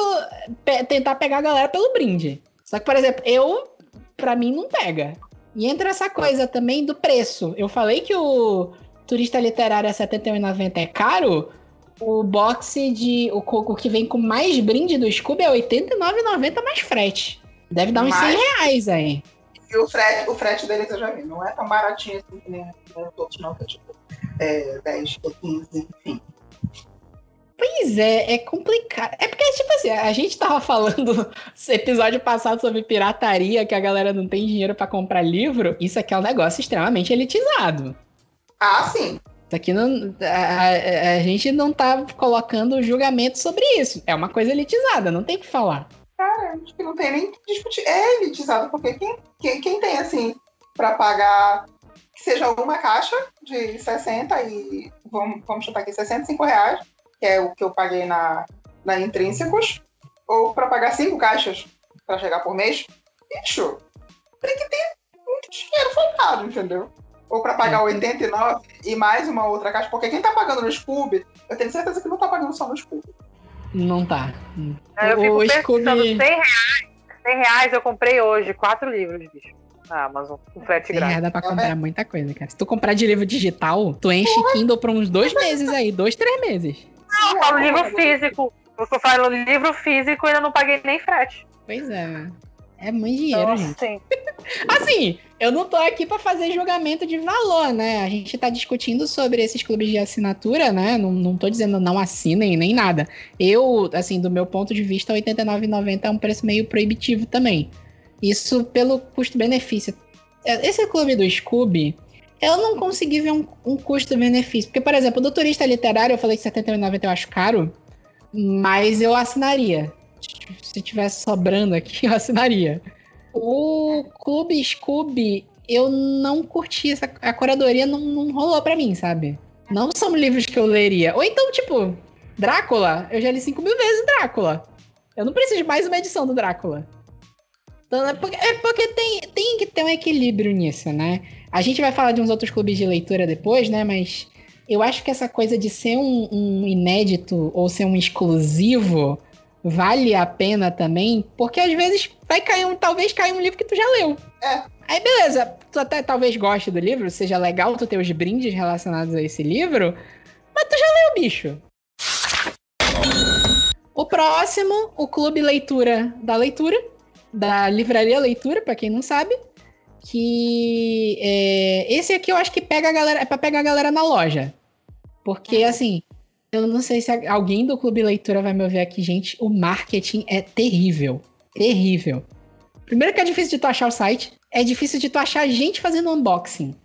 pe tentar pegar a galera pelo brinde. Só que, por exemplo, eu, pra mim, não pega. E entra essa coisa também do preço. Eu falei que o turista literário a R$ 71,90 é caro. O boxe de. O, o que vem com mais brinde do Scooby é R$ 89,90 mais frete. Deve dar uns mais... 100 reais aí. E o frete, o frete deles eu já vi, não é tão baratinho assim que nem os outros, não, que é tipo é, 10 ou 15, enfim. Pois é, é complicado. É porque, tipo assim, a gente tava falando episódio passado sobre pirataria, que a galera não tem dinheiro para comprar livro. Isso aqui é um negócio extremamente elitizado. Ah, sim. Isso aqui não. A, a, a gente não tá colocando julgamento sobre isso. É uma coisa elitizada, não tem o que falar. Cara, acho que não tem nem que discutir. É elitizado, porque quem, quem, quem tem, assim, para pagar que seja uma caixa de 60 e vamos, vamos chutar aqui 65 reais, que é o que eu paguei na, na Intrínsecos, ou para pagar cinco caixas para chegar por mês, bicho, tem que ter muito dinheiro focado, entendeu? Ou para pagar 89 e mais uma outra caixa, porque quem tá pagando no Scooby, eu tenho certeza que não tá pagando só no Scooby. Não tá. Eu fico o Scooby... 100 reais. 100 reais eu comprei hoje quatro livros, bicho. Na Amazon, com frete grátis. dá pra comprar muita coisa, cara. Se tu comprar de livro digital, tu enche Porra. Kindle por uns dois meses aí, dois, três meses. Não, eu falo livro físico. Eu falo livro físico e ainda não paguei nem frete. Pois é. É muito dinheiro, Nossa, gente. Sim. assim, eu não tô aqui para fazer julgamento de valor, né? A gente tá discutindo sobre esses clubes de assinatura, né? Não, não tô dizendo não assinem nem nada. Eu, assim, do meu ponto de vista, R$ 89,90 é um preço meio proibitivo também. Isso pelo custo-benefício. É, esse clube do Scooby, eu não consegui ver um, um custo-benefício. Porque, por exemplo, do turista literário, eu falei que R$ 79,90 eu acho caro, mas eu assinaria se tivesse sobrando aqui, eu assinaria. O Clube Scooby, eu não curti essa. A curadoria não, não rolou para mim, sabe? Não são livros que eu leria. Ou então, tipo, Drácula. Eu já li 5 mil vezes Drácula. Eu não preciso de mais uma edição do Drácula. Então, é porque, é porque tem, tem que ter um equilíbrio nisso, né? A gente vai falar de uns outros clubes de leitura depois, né? Mas eu acho que essa coisa de ser um, um inédito ou ser um exclusivo vale a pena também, porque às vezes vai cair um, talvez caia um livro que tu já leu. É. Aí beleza, tu até talvez goste do livro, seja legal tu ter os brindes relacionados a esse livro, mas tu já leu, bicho. O próximo, o Clube Leitura da Leitura, da Livraria Leitura, para quem não sabe, que é, esse aqui eu acho que pega a galera, é para pegar a galera na loja. Porque, assim, eu não sei se alguém do Clube Leitura vai me ouvir aqui, gente. O marketing é terrível. Terrível. Primeiro que é difícil de tu achar o site. É difícil de tu achar gente fazendo unboxing.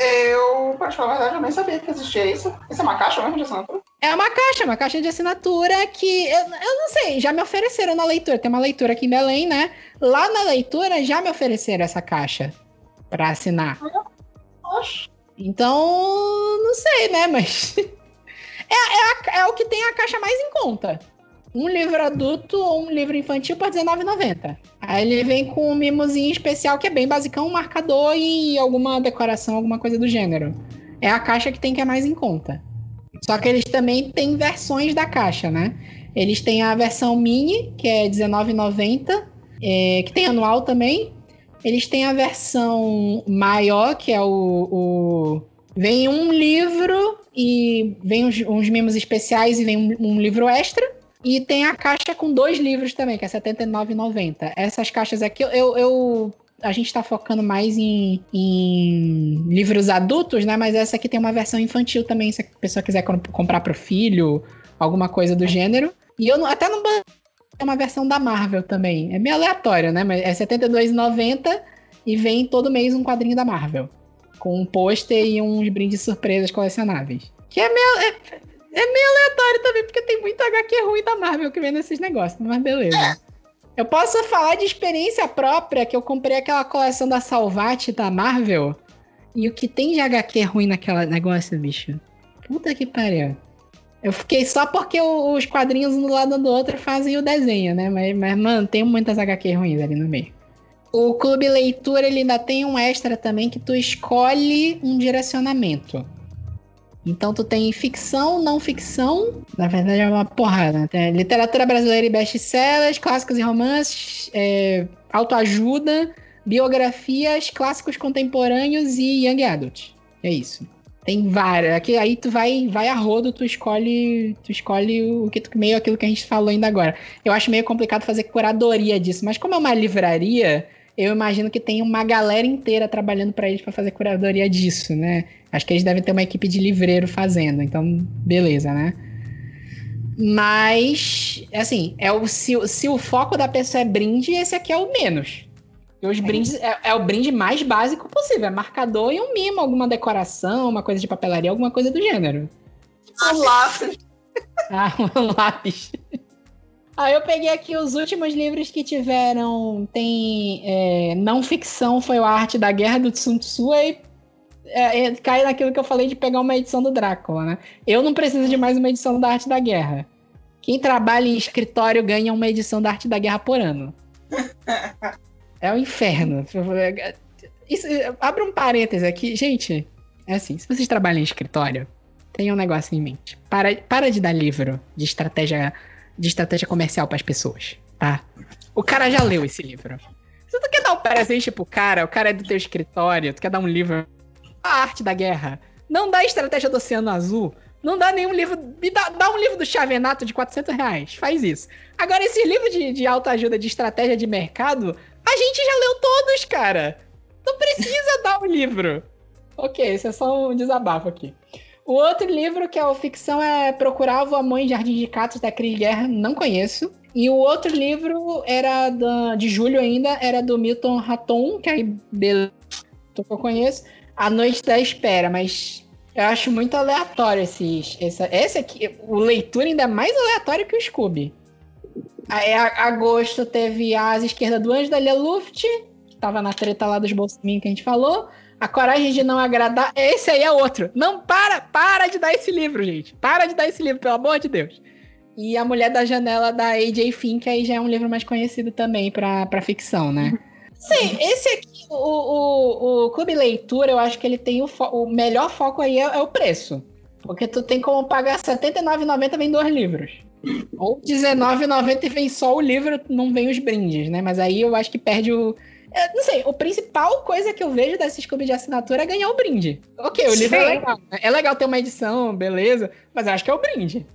Eu, pra falar a verdade, eu nem sabia que existia isso. Isso é uma caixa mesmo de assinatura? É uma caixa, uma caixa de assinatura que eu, eu não sei, já me ofereceram na leitura. Tem uma leitura aqui em Belém, né? Lá na leitura já me ofereceram essa caixa para assinar. Oxe. Então, não sei, né? Mas é, é, a, é, o que tem a caixa mais em conta. Um livro adulto ou um livro infantil por R$19,90. Aí ele vem com um mimozinho especial que é bem basicão, um marcador e alguma decoração, alguma coisa do gênero. É a caixa que tem que é mais em conta. Só que eles também têm versões da caixa, né? Eles têm a versão mini, que é R$19,90, é, que tem anual também. Eles têm a versão maior, que é o, o... Vem um livro e vem uns, uns mimos especiais e vem um, um, livro extra. E tem a caixa com dois livros também, que é R$ 79,90. Essas caixas aqui, eu, eu a gente está focando mais em, em, livros adultos, né? Mas essa aqui tem uma versão infantil também, se a pessoa quiser comp comprar para o filho, alguma coisa do gênero. E eu até não é uma versão da Marvel também. É meio aleatório, né? Mas é R$ 72,90 e vem todo mês um quadrinho da Marvel. Com um pôster e uns brindes surpresas colecionáveis. Que é meio. É, é meio aleatório também, porque tem muito HQ ruim da Marvel que vem nesses negócios, mas beleza. Eu posso falar de experiência própria, que eu comprei aquela coleção da Salvate da Marvel. E o que tem de HQ ruim naquela negócio, bicho? Puta que pariu. Eu fiquei só porque os quadrinhos um do lado do outro fazem o desenho, né? Mas, mas mano, tem muitas HQ ruins ali no meio. O Clube Leitura ele ainda tem um extra também que tu escolhe um direcionamento. Então tu tem ficção, não ficção, na verdade é uma porrada. Né? Literatura brasileira e best-sellers, clássicos e romances, é, autoajuda, biografias, clássicos contemporâneos e young adult. É isso. Tem várias. Aqui, aí tu vai, vai a rodo, tu escolhe, tu escolhe o que tu, meio aquilo que a gente falou ainda agora. Eu acho meio complicado fazer curadoria disso, mas como é uma livraria, eu imagino que tem uma galera inteira trabalhando para eles para fazer curadoria disso, né? Acho que eles devem ter uma equipe de livreiro fazendo, então beleza, né? Mas, assim, é o, se, se o foco da pessoa é brinde, esse aqui é o menos. E os brindes é, é, o brinde mais básico possível. É marcador e um mimo, alguma decoração, uma coisa de papelaria, alguma coisa do gênero. Um lápis. ah, um lápis. Aí eu peguei aqui os últimos livros que tiveram. Tem. É, não ficção, foi o Arte da Guerra do Sun Tzu. Aí é, é, cai naquilo que eu falei de pegar uma edição do Drácula, né? Eu não preciso de mais uma edição da Arte da Guerra. Quem trabalha em escritório ganha uma edição da Arte da Guerra por ano. É o um inferno. Isso, abre um parêntese aqui. Gente, é assim, se vocês trabalham em escritório, tenham um negócio em mente. Para, para de dar livro de estratégia, de estratégia comercial para as pessoas, tá? O cara já leu esse livro. Se tu quer dar um presente pro cara, o cara é do teu escritório, tu quer dar um livro a arte da guerra. Não dá estratégia do Oceano Azul. Não dá nenhum livro. Me dá, dá um livro do Chavenato de 400 reais. Faz isso. Agora, esse livro de, de autoajuda de estratégia de mercado, a gente já leu todos, cara. Não precisa dar um livro. Ok, esse é só um desabafo aqui. O outro livro, que é o ficção, é Procurava a Mãe Jardim de Catos, da Cris Guerra. Não conheço. E o outro livro era da, de julho ainda, era do Milton Raton, que aí beleza, que eu conheço. A Noite da Espera, mas eu acho muito aleatório esses. Essa, esse aqui, o leitura ainda é mais aleatório que o Scooby. Aí, a, agosto teve As Esquerda do Anjo da Lia Luft, que tava na treta lá dos bolsinhos que a gente falou. A Coragem de Não Agradar. Esse aí é outro. Não, para! Para de dar esse livro, gente. Para de dar esse livro, pelo amor de Deus. E A Mulher da Janela, da A.J. Finn, que aí já é um livro mais conhecido também pra ficção, né? Sim, esse aqui, o, o, o Clube Leitura, eu acho que ele tem o, o melhor foco aí é, é, o preço. Porque tu tem como pagar R$79,90 vem dois livros. Ou R$19,90 e vem só o livro, não vem os brindes, né? Mas aí eu acho que perde o. Eu não sei, a principal coisa que eu vejo desses clubes de assinatura é ganhar o brinde. Ok, o Sim. livro é legal. Né? É legal ter uma edição, beleza, mas eu acho que é o brinde.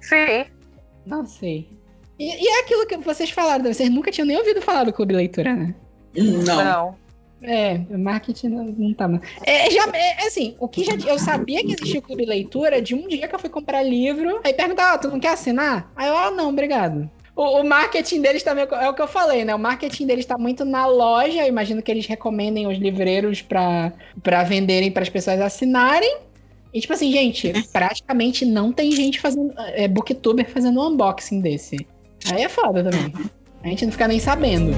Sim. Não sei. E, e é aquilo que vocês falaram, vocês nunca tinham nem ouvido falar do Clube Leitura, né? Não. Não. É, o marketing não, não tá mais. É, já, é, assim, o que já, eu sabia que existia o Clube Leitura de um dia que eu fui comprar livro, aí perguntava, ah, tu não quer assinar? Aí eu, ah, não, obrigado. O, o, marketing deles também é o que eu falei, né? O marketing deles está muito na loja. Eu imagino que eles recomendem os livreiros para venderem para as pessoas assinarem. E tipo assim, gente, praticamente não tem gente fazendo. É, booktuber fazendo um unboxing desse. Aí é foda também. A gente não fica nem sabendo.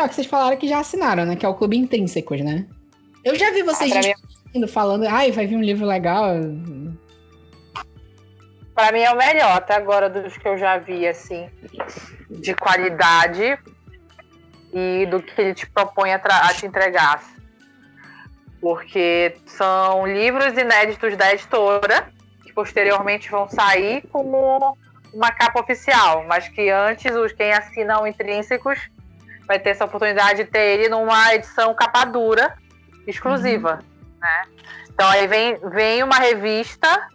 Melhor que vocês falaram que já assinaram, né? Que é o Clube Intrínsecos, né? Eu já vi vocês ah, mim... falando, ai, vai vir um livro legal. Pra mim é o melhor até agora dos que eu já vi, assim, de qualidade e do que ele te propõe a, a te entregar. Porque são livros inéditos da editora, que posteriormente vão sair como uma capa oficial, mas que antes os quem assinam intrínsecos vai ter essa oportunidade de ter ele numa edição capa dura exclusiva, uhum. né? Então aí vem, vem uma revista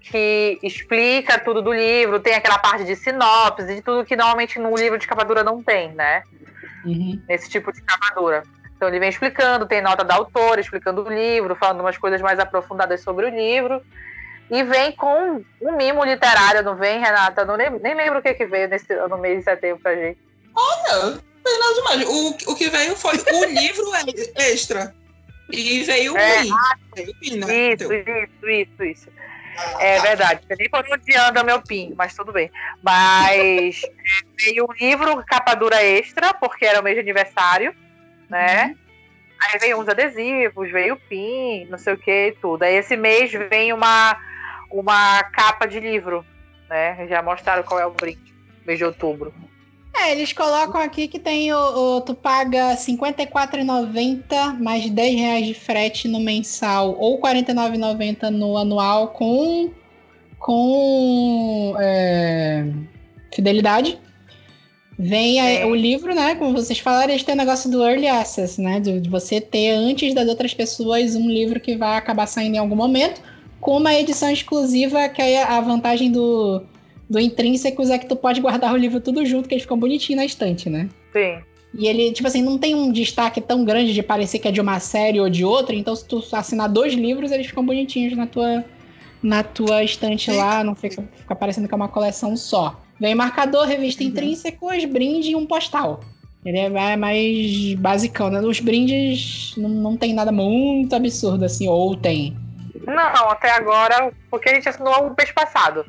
que explica tudo do livro, tem aquela parte de sinopse, de tudo que normalmente no livro de capa dura não tem, né? Uhum. Nesse tipo de capa dura. Então ele vem explicando, tem nota da autora, explicando o livro, falando umas coisas mais aprofundadas sobre o livro. E vem com um mimo literário, não vem, Renata? Não nem, nem lembro o que, que veio nesse, no mês de setembro pra gente. Olha, nada demais. O, o que veio foi o livro extra. E veio é, o PIN. Veio o PIN, né? Isso, isso, isso, isso. É verdade. Eu nem por onde anda meu PIN, mas tudo bem. Mas veio um livro capa dura extra, porque era o mês de aniversário, né? Uhum. Aí veio uns adesivos, veio o PIN, não sei o que e tudo. Aí esse mês vem uma, uma capa de livro, né? Já mostraram qual é o brinde, mês de outubro. É, eles colocam aqui que tem o, o tu paga R$ 54,90 mais 10 reais de frete no mensal ou R$ 49,90 no anual com, com é, fidelidade. Vem é. o livro, né? Como vocês falaram, eles têm o negócio do early access, né? De, de, você ter antes das outras pessoas um livro que vai acabar saindo em algum momento, com uma edição exclusiva, que é a vantagem do, do Intrínsecos é que tu pode guardar o livro tudo junto, que eles ficam bonitinhos na estante, né? Sim. E ele, tipo assim, não tem um destaque tão grande de parecer que é de uma série ou de outra, então se tu assinar dois livros, eles ficam bonitinhos na tua, na tua estante Sim. lá, não fica, fica parecendo que é uma coleção só. Vem marcador, revista uhum. intrínsecos, brinde e um postal. Ele é mais basicão, né? Os brindes não, não tem nada muito absurdo assim, ou tem. Não, até agora, porque a gente assinou o mês passado,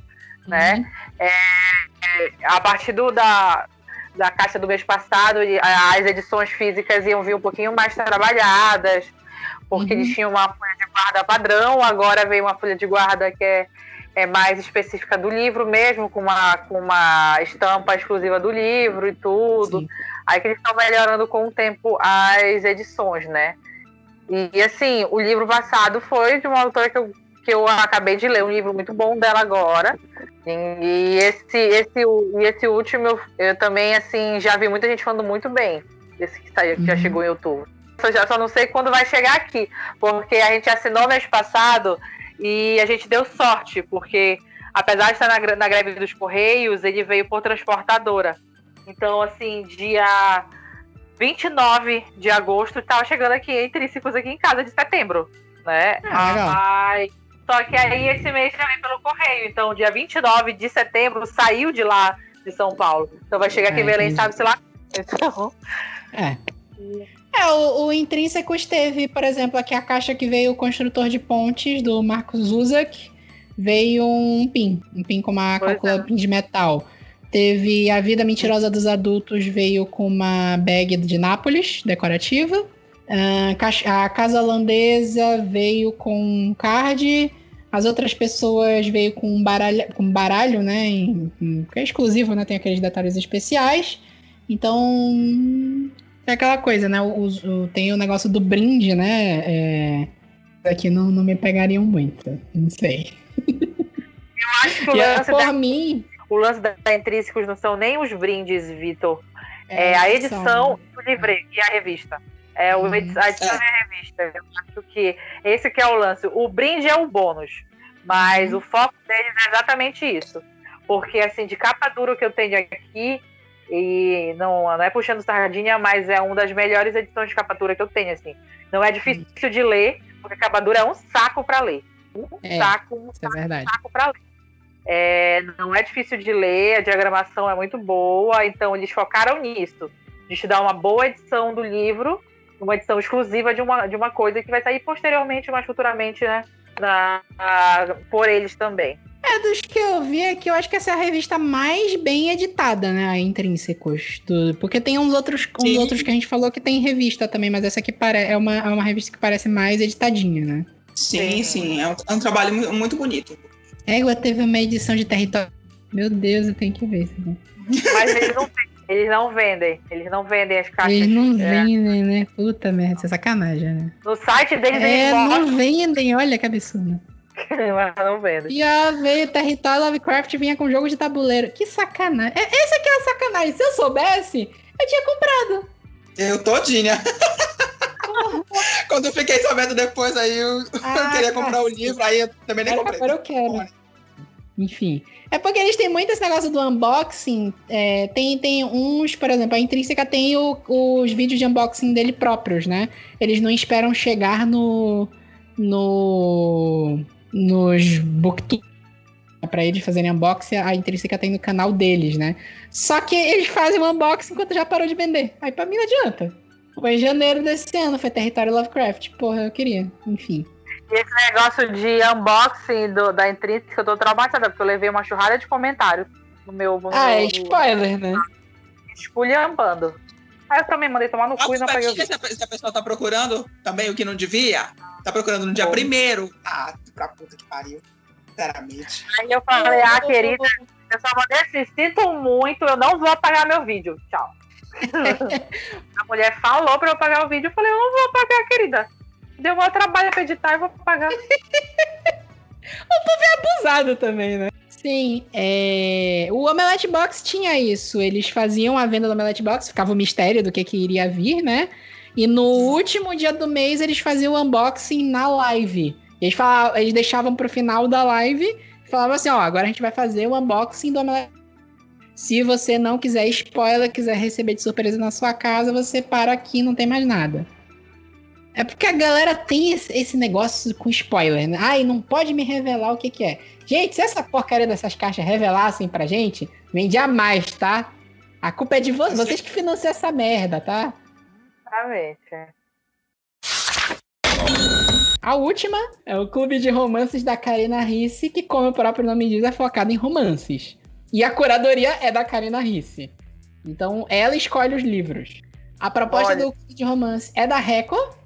né? Uhum. É, é, a partir do, da, da caixa do mês passado, as edições físicas iam vir um pouquinho mais trabalhadas, porque uhum. eles tinham uma folha de guarda padrão, agora veio uma folha de guarda que é, é mais específica do livro mesmo, com uma, com uma estampa exclusiva do livro e tudo. Sim. Aí que eles estão melhorando com o tempo as edições, né? E, e assim, o livro passado foi de uma autora que eu que eu acabei de ler um livro muito bom dela agora. E esse, esse, e esse último eu, eu também assim já vi muita gente falando muito bem desse que saiu, que uhum. já chegou em outubro. Eu já só não sei quando vai chegar aqui, porque a gente assinou mês passado e a gente deu sorte, porque apesar de estar na, na greve dos Correios, ele veio por transportadora. Então, assim, dia 29 de agosto, estava chegando aqui entre ciclos aqui em casa de setembro, né? Ah, Ai, só que aí esse mês já vem pelo correio. Então, dia 29 de setembro saiu de lá de São Paulo. Então vai chegar aqui em é, Belém, sabe, sei lá. Então... É. É, o, o Intrínsecos teve, por exemplo, aqui a caixa que veio o construtor de pontes do Marcos Zuzak, veio um pin, um pin com uma calcula é. de metal. Teve A Vida Mentirosa dos Adultos, veio com uma bag de Nápoles, decorativa. Uh, a Casa Holandesa veio com um card. As outras pessoas veio com baralho, com baralho né? Em, em, que é exclusivo, né? Tem aqueles detalhes especiais. Então. É aquela coisa, né? O, o, tem o negócio do brinde, né? É, aqui não, não me pegariam muito. Não sei. Eu acho que o é lance, por da, mim... o lance da Intrínsecos não são nem os brindes, Vitor. É, é, a edição, tu livre e a revista. É o, a edição é. a revista. Eu acho que esse que é o lance. O brinde é o bônus, mas uhum. o foco deles é exatamente isso. Porque, assim, de capa dura que eu tenho aqui, e não, não é puxando sardinha, mas é uma das melhores edições de capa dura que eu tenho, assim. Não é difícil uhum. de ler, porque a capa dura é um saco para ler. Um é, saco, um é saco, é um saco para ler. É, não é difícil de ler, a diagramação é muito boa, então eles focaram nisso. De te dar uma boa edição do livro, uma edição exclusiva de uma, de uma coisa que vai sair posteriormente, mais futuramente, né? Na, a, por eles também. É, dos que eu vi aqui, eu acho que essa é a revista mais bem editada, né? A Intrínsecos. Do, porque tem uns outros, uns outros que a gente falou que tem revista também, mas essa aqui pare, é, uma, é uma revista que parece mais editadinha, né? Sim, sim. É um, é um trabalho muito bonito. Égua teve uma edição de território. Meu Deus, eu tenho que ver isso aqui. Mas eles não, eles não vendem. Eles não vendem as caixas. Eles não é. vendem, né? Puta merda, isso é sacanagem, né? No site deles é, eles não vendem, olha que absurdo. Mas não vendem. E a veio Território Lovecraft vinha com jogo de tabuleiro. Que sacanagem. É, esse aqui é a sacanagem. Se eu soubesse, eu tinha comprado. Eu todinha. Quando eu fiquei sabendo depois, aí eu, ah, eu queria comprar o livro, aí eu também nem comprei. Agora eu quero. Enfim. É porque eles têm muito esse negócio do unboxing. É, tem, tem uns, por exemplo, a Intrínseca tem o, os vídeos de unboxing dele próprios, né? Eles não esperam chegar no. no. nos booktubers para eles fazerem unboxing, a Intrínseca tem no canal deles, né? Só que eles fazem o unboxing enquanto já parou de vender. Aí pra mim não adianta. Foi em janeiro desse ano, foi Território Lovecraft. Porra, eu queria. Enfim. E esse negócio de unboxing do, da Intrínseca, eu tô traumatizada, porque eu levei uma churrada de comentários no meu. No ah, meu, é spoiler, né? Esculhambando. Aí eu também mandei tomar no cu e não peguei o se a, se a pessoa tá procurando também o que não devia, tá procurando no dia primeiro. Ah, pra puta que pariu. Sinceramente. Aí eu falei, ah, querida, eu só mandei assim, sinto muito, eu não vou apagar meu vídeo. Tchau. a mulher falou pra eu pagar o vídeo, eu falei, eu não vou pagar, querida. Deu maior trabalho pra editar e vou pagar. o povo é abusado também, né? Sim, é... o Omelette Box tinha isso. Eles faziam a venda do Omelette Box, ficava o mistério do que, que iria vir, né? E no último dia do mês eles faziam o unboxing na live. Eles, falavam, eles deixavam pro final da live e falavam assim: ó, agora a gente vai fazer o unboxing do Omelette se você não quiser spoiler, quiser receber de surpresa na sua casa, você para aqui, não tem mais nada. É porque a galera tem esse negócio com spoiler, né? Ai, não pode me revelar o que, que é. Gente, se essa porcaria dessas caixas revelassem pra gente, vendia mais, tá? A culpa é de vocês, vocês que financiam essa merda, tá? Exatamente. A última é o Clube de Romances da Karina Risse, que, como o próprio nome diz, é focado em romances. E a curadoria é da Karina Risse. Então, ela escolhe os livros. A proposta Olha. do Clube de Romance é da Record,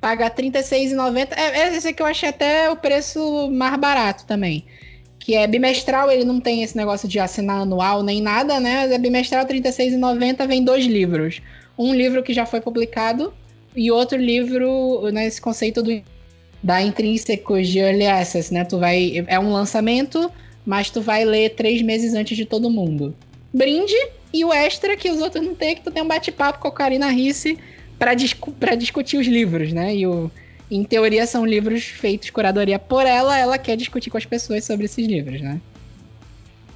paga R$36,90. É, é, esse aqui eu achei até o preço mais barato também. Que é bimestral, ele não tem esse negócio de assinar anual nem nada, né? É bimestral, R$36,90, vem dois livros. Um livro que já foi publicado e outro livro nesse né, conceito do, da Intrínsecos de Early Access, né? Tu vai, é um lançamento, mas tu vai ler três meses antes de todo mundo. Brinde e o extra que os outros não têm, que tu tem um bate-papo com a Karina Risse para discu discutir os livros, né? E o, em teoria são livros feitos curadoria por ela, ela quer discutir com as pessoas sobre esses livros, né?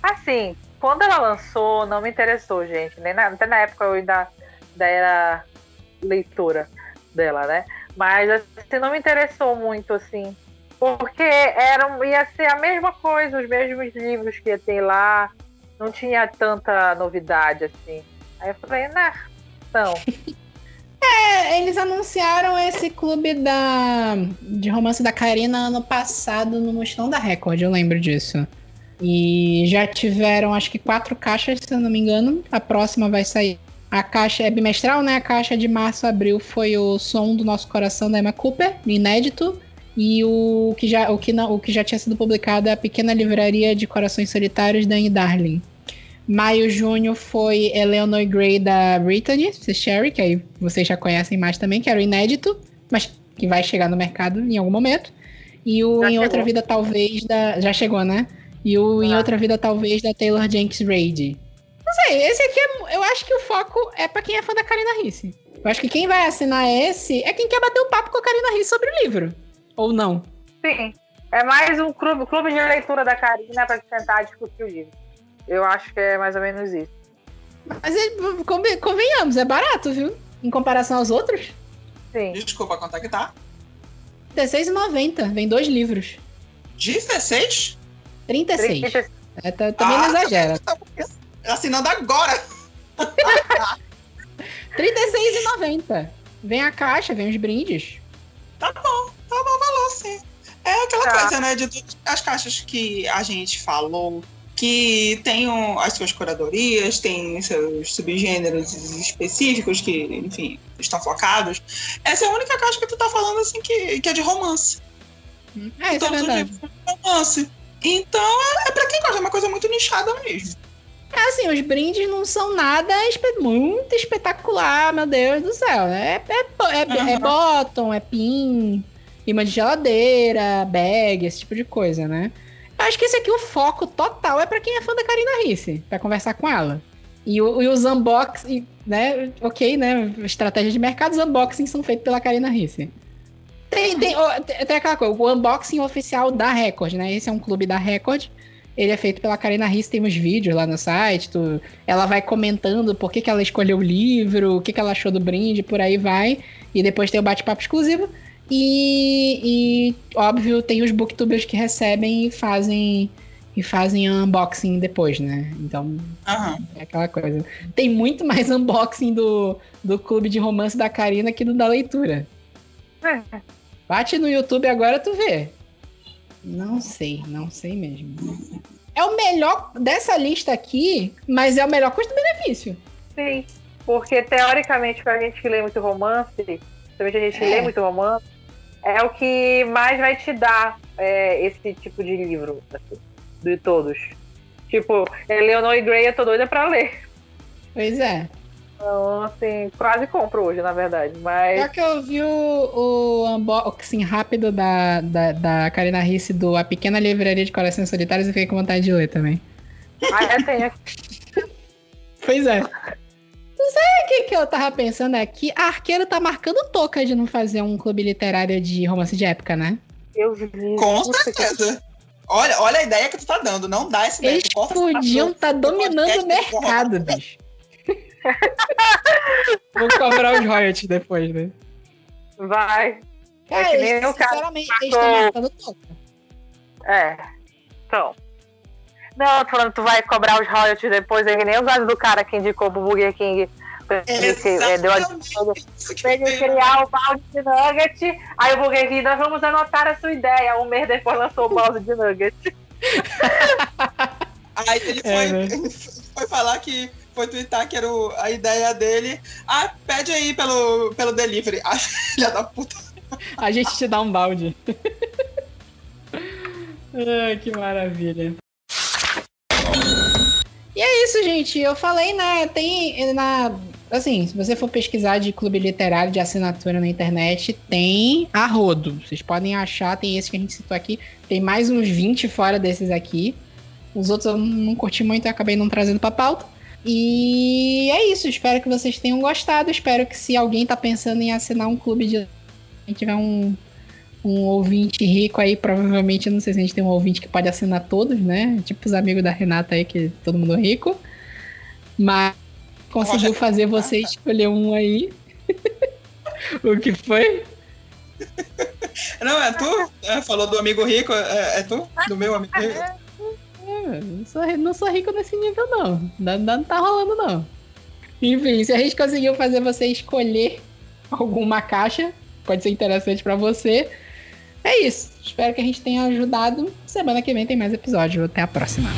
Assim, quando ela lançou, não me interessou, gente. Nem na, até na época eu ainda, ainda era leitora dela, né? Mas assim, não me interessou muito, assim. Porque era, ia ser a mesma coisa, os mesmos livros que ia ter lá. Não tinha tanta novidade, assim. Aí eu falei, né, não. É, eles anunciaram esse clube da, de romance da Karina ano passado no Mostrão da Record, eu lembro disso. E já tiveram, acho que quatro caixas, se eu não me engano. A próxima vai sair. A caixa é bimestral, né? A caixa de março abril foi o Som do Nosso Coração da Emma Cooper, inédito. E o que já, o que não, o que já tinha sido publicado é a Pequena Livraria de Corações Solitários da Anne Darling. Maio, junho foi Eleanor Gray da Brittany, Sherry, que aí vocês já conhecem mais também, que era o inédito, mas que vai chegar no mercado em algum momento. E o já Em chegou. Outra Vida Talvez da. Já chegou, né? E o ah. Em Outra Vida Talvez da Taylor Jenks Reid. Não sei, esse aqui é, eu acho que o foco é para quem é fã da Karina Risse. Eu acho que quem vai assinar esse é quem quer bater um papo com a Karina Riz sobre o livro. Ou não? Sim. É mais um clube, clube de leitura da Karina pra sentar e discutir o livro. Eu acho que é mais ou menos isso. Mas convenhamos, é barato, viu? Em comparação aos outros. Sim. Desculpa, quanto é que tá? R$16,90. Vem dois livros. 16? 36. 36. É, tá, também ah, não exagera. Tá assinando agora. R$36,90. Vem a caixa, vem os brindes. Tá bom, tá bom valor, sim. É aquela tá. coisa, né? De as caixas que a gente falou, que tem as suas curadorias, tem seus subgêneros específicos que, enfim, estão focados. Essa é a única caixa que tu tá falando, assim, que, que é de romance. É, isso é verdade. romance. Então, é, é pra quem gosta, é uma coisa muito nichada mesmo. É assim, os brindes não são nada muito espetacular, meu Deus do céu. É, é, é, uhum. é bottom, é pin, imã de geladeira, bag, esse tipo de coisa, né? Acho que esse aqui, o foco total é para quem é fã da Karina Risse, para conversar com ela. E, e os unboxing, né? Ok, né? Estratégia de mercado, os unboxings são feitos pela Karina Risse. Tem, tem, tem aquela coisa, o unboxing oficial da Record, né? Esse é um clube da Record. Ele é feito pela Karina Riss, tem uns vídeos lá no site. Tu, ela vai comentando por que, que ela escolheu o livro, o que, que ela achou do brinde, por aí vai. E depois tem o bate-papo exclusivo. E, e, óbvio, tem os booktubers que recebem e fazem e fazem unboxing depois, né? Então, uhum. é aquela coisa. Tem muito mais unboxing do, do clube de romance da Karina que do da leitura. É. Bate no YouTube agora, tu vê. Não sei, não sei mesmo. É o melhor dessa lista aqui, mas é o melhor custo-benefício. Sim, porque teoricamente, pra gente que lê muito romance, principalmente a gente é. lê muito romance, é o que mais vai te dar é, esse tipo de livro, assim, de todos. Tipo, Eleanor e Grey eu tô doida pra ler. Pois é. Então, assim, quase compro hoje, na verdade. Mas. Só que eu vi o, o unboxing rápido da, da, da Karina Risse do A Pequena Livraria de Corações Solitários e fiquei com vontade de ler também. Ah, é, tem pois é. Não sei o que, que eu tava pensando aqui. A Arqueiro tá marcando toca de não fazer um clube literário de romance de época, né? Eu vi. Com certeza. Olha, olha a ideia que tu tá dando. Não dá esse Eles podiam tá dominando o mercado, bicho. Vou cobrar os royalties depois, né? Vai. É, é que nem eles, o cara. Sinceramente, eles estão marcando toca. É. Então. Não, tô falando, tu vai cobrar os royalties depois, é que nem o caso do cara que indicou pro Burger King. É, deu a pra ele criar o balde de nugget. Aí o Burger King, nós vamos anotar a sua ideia. Um mês depois lançou o balde de nugget. aí ele foi, é, né? ele foi falar que foi twittar que era o, a ideia dele. Ah, pede aí pelo, pelo delivery. Ah, filha da puta. A gente te dá um balde. Ai, que maravilha. E é isso, gente. Eu falei, né? Tem na. Assim, se você for pesquisar de clube literário de assinatura na internet, tem a rodo. Vocês podem achar, tem esse que a gente citou aqui. Tem mais uns 20 fora desses aqui. Os outros eu não curti muito e acabei não trazendo pra pauta. E é isso. Espero que vocês tenham gostado. Espero que se alguém tá pensando em assinar um clube de. Tiver um, um ouvinte rico aí, provavelmente, não sei se a gente tem um ouvinte que pode assinar todos, né? Tipo os amigos da Renata aí, que todo mundo é rico. Mas conseguiu fazer você escolher um aí. o que foi? Não, é tu? É, falou do amigo rico, é, é tu? Do meu amigo rico? não sou, não sou rico nesse nível, não. Não, não tá rolando, não. Enfim, se a gente conseguiu fazer você escolher alguma caixa, pode ser interessante para você. É isso. Espero que a gente tenha ajudado. Semana que vem tem mais episódio. Até a próxima.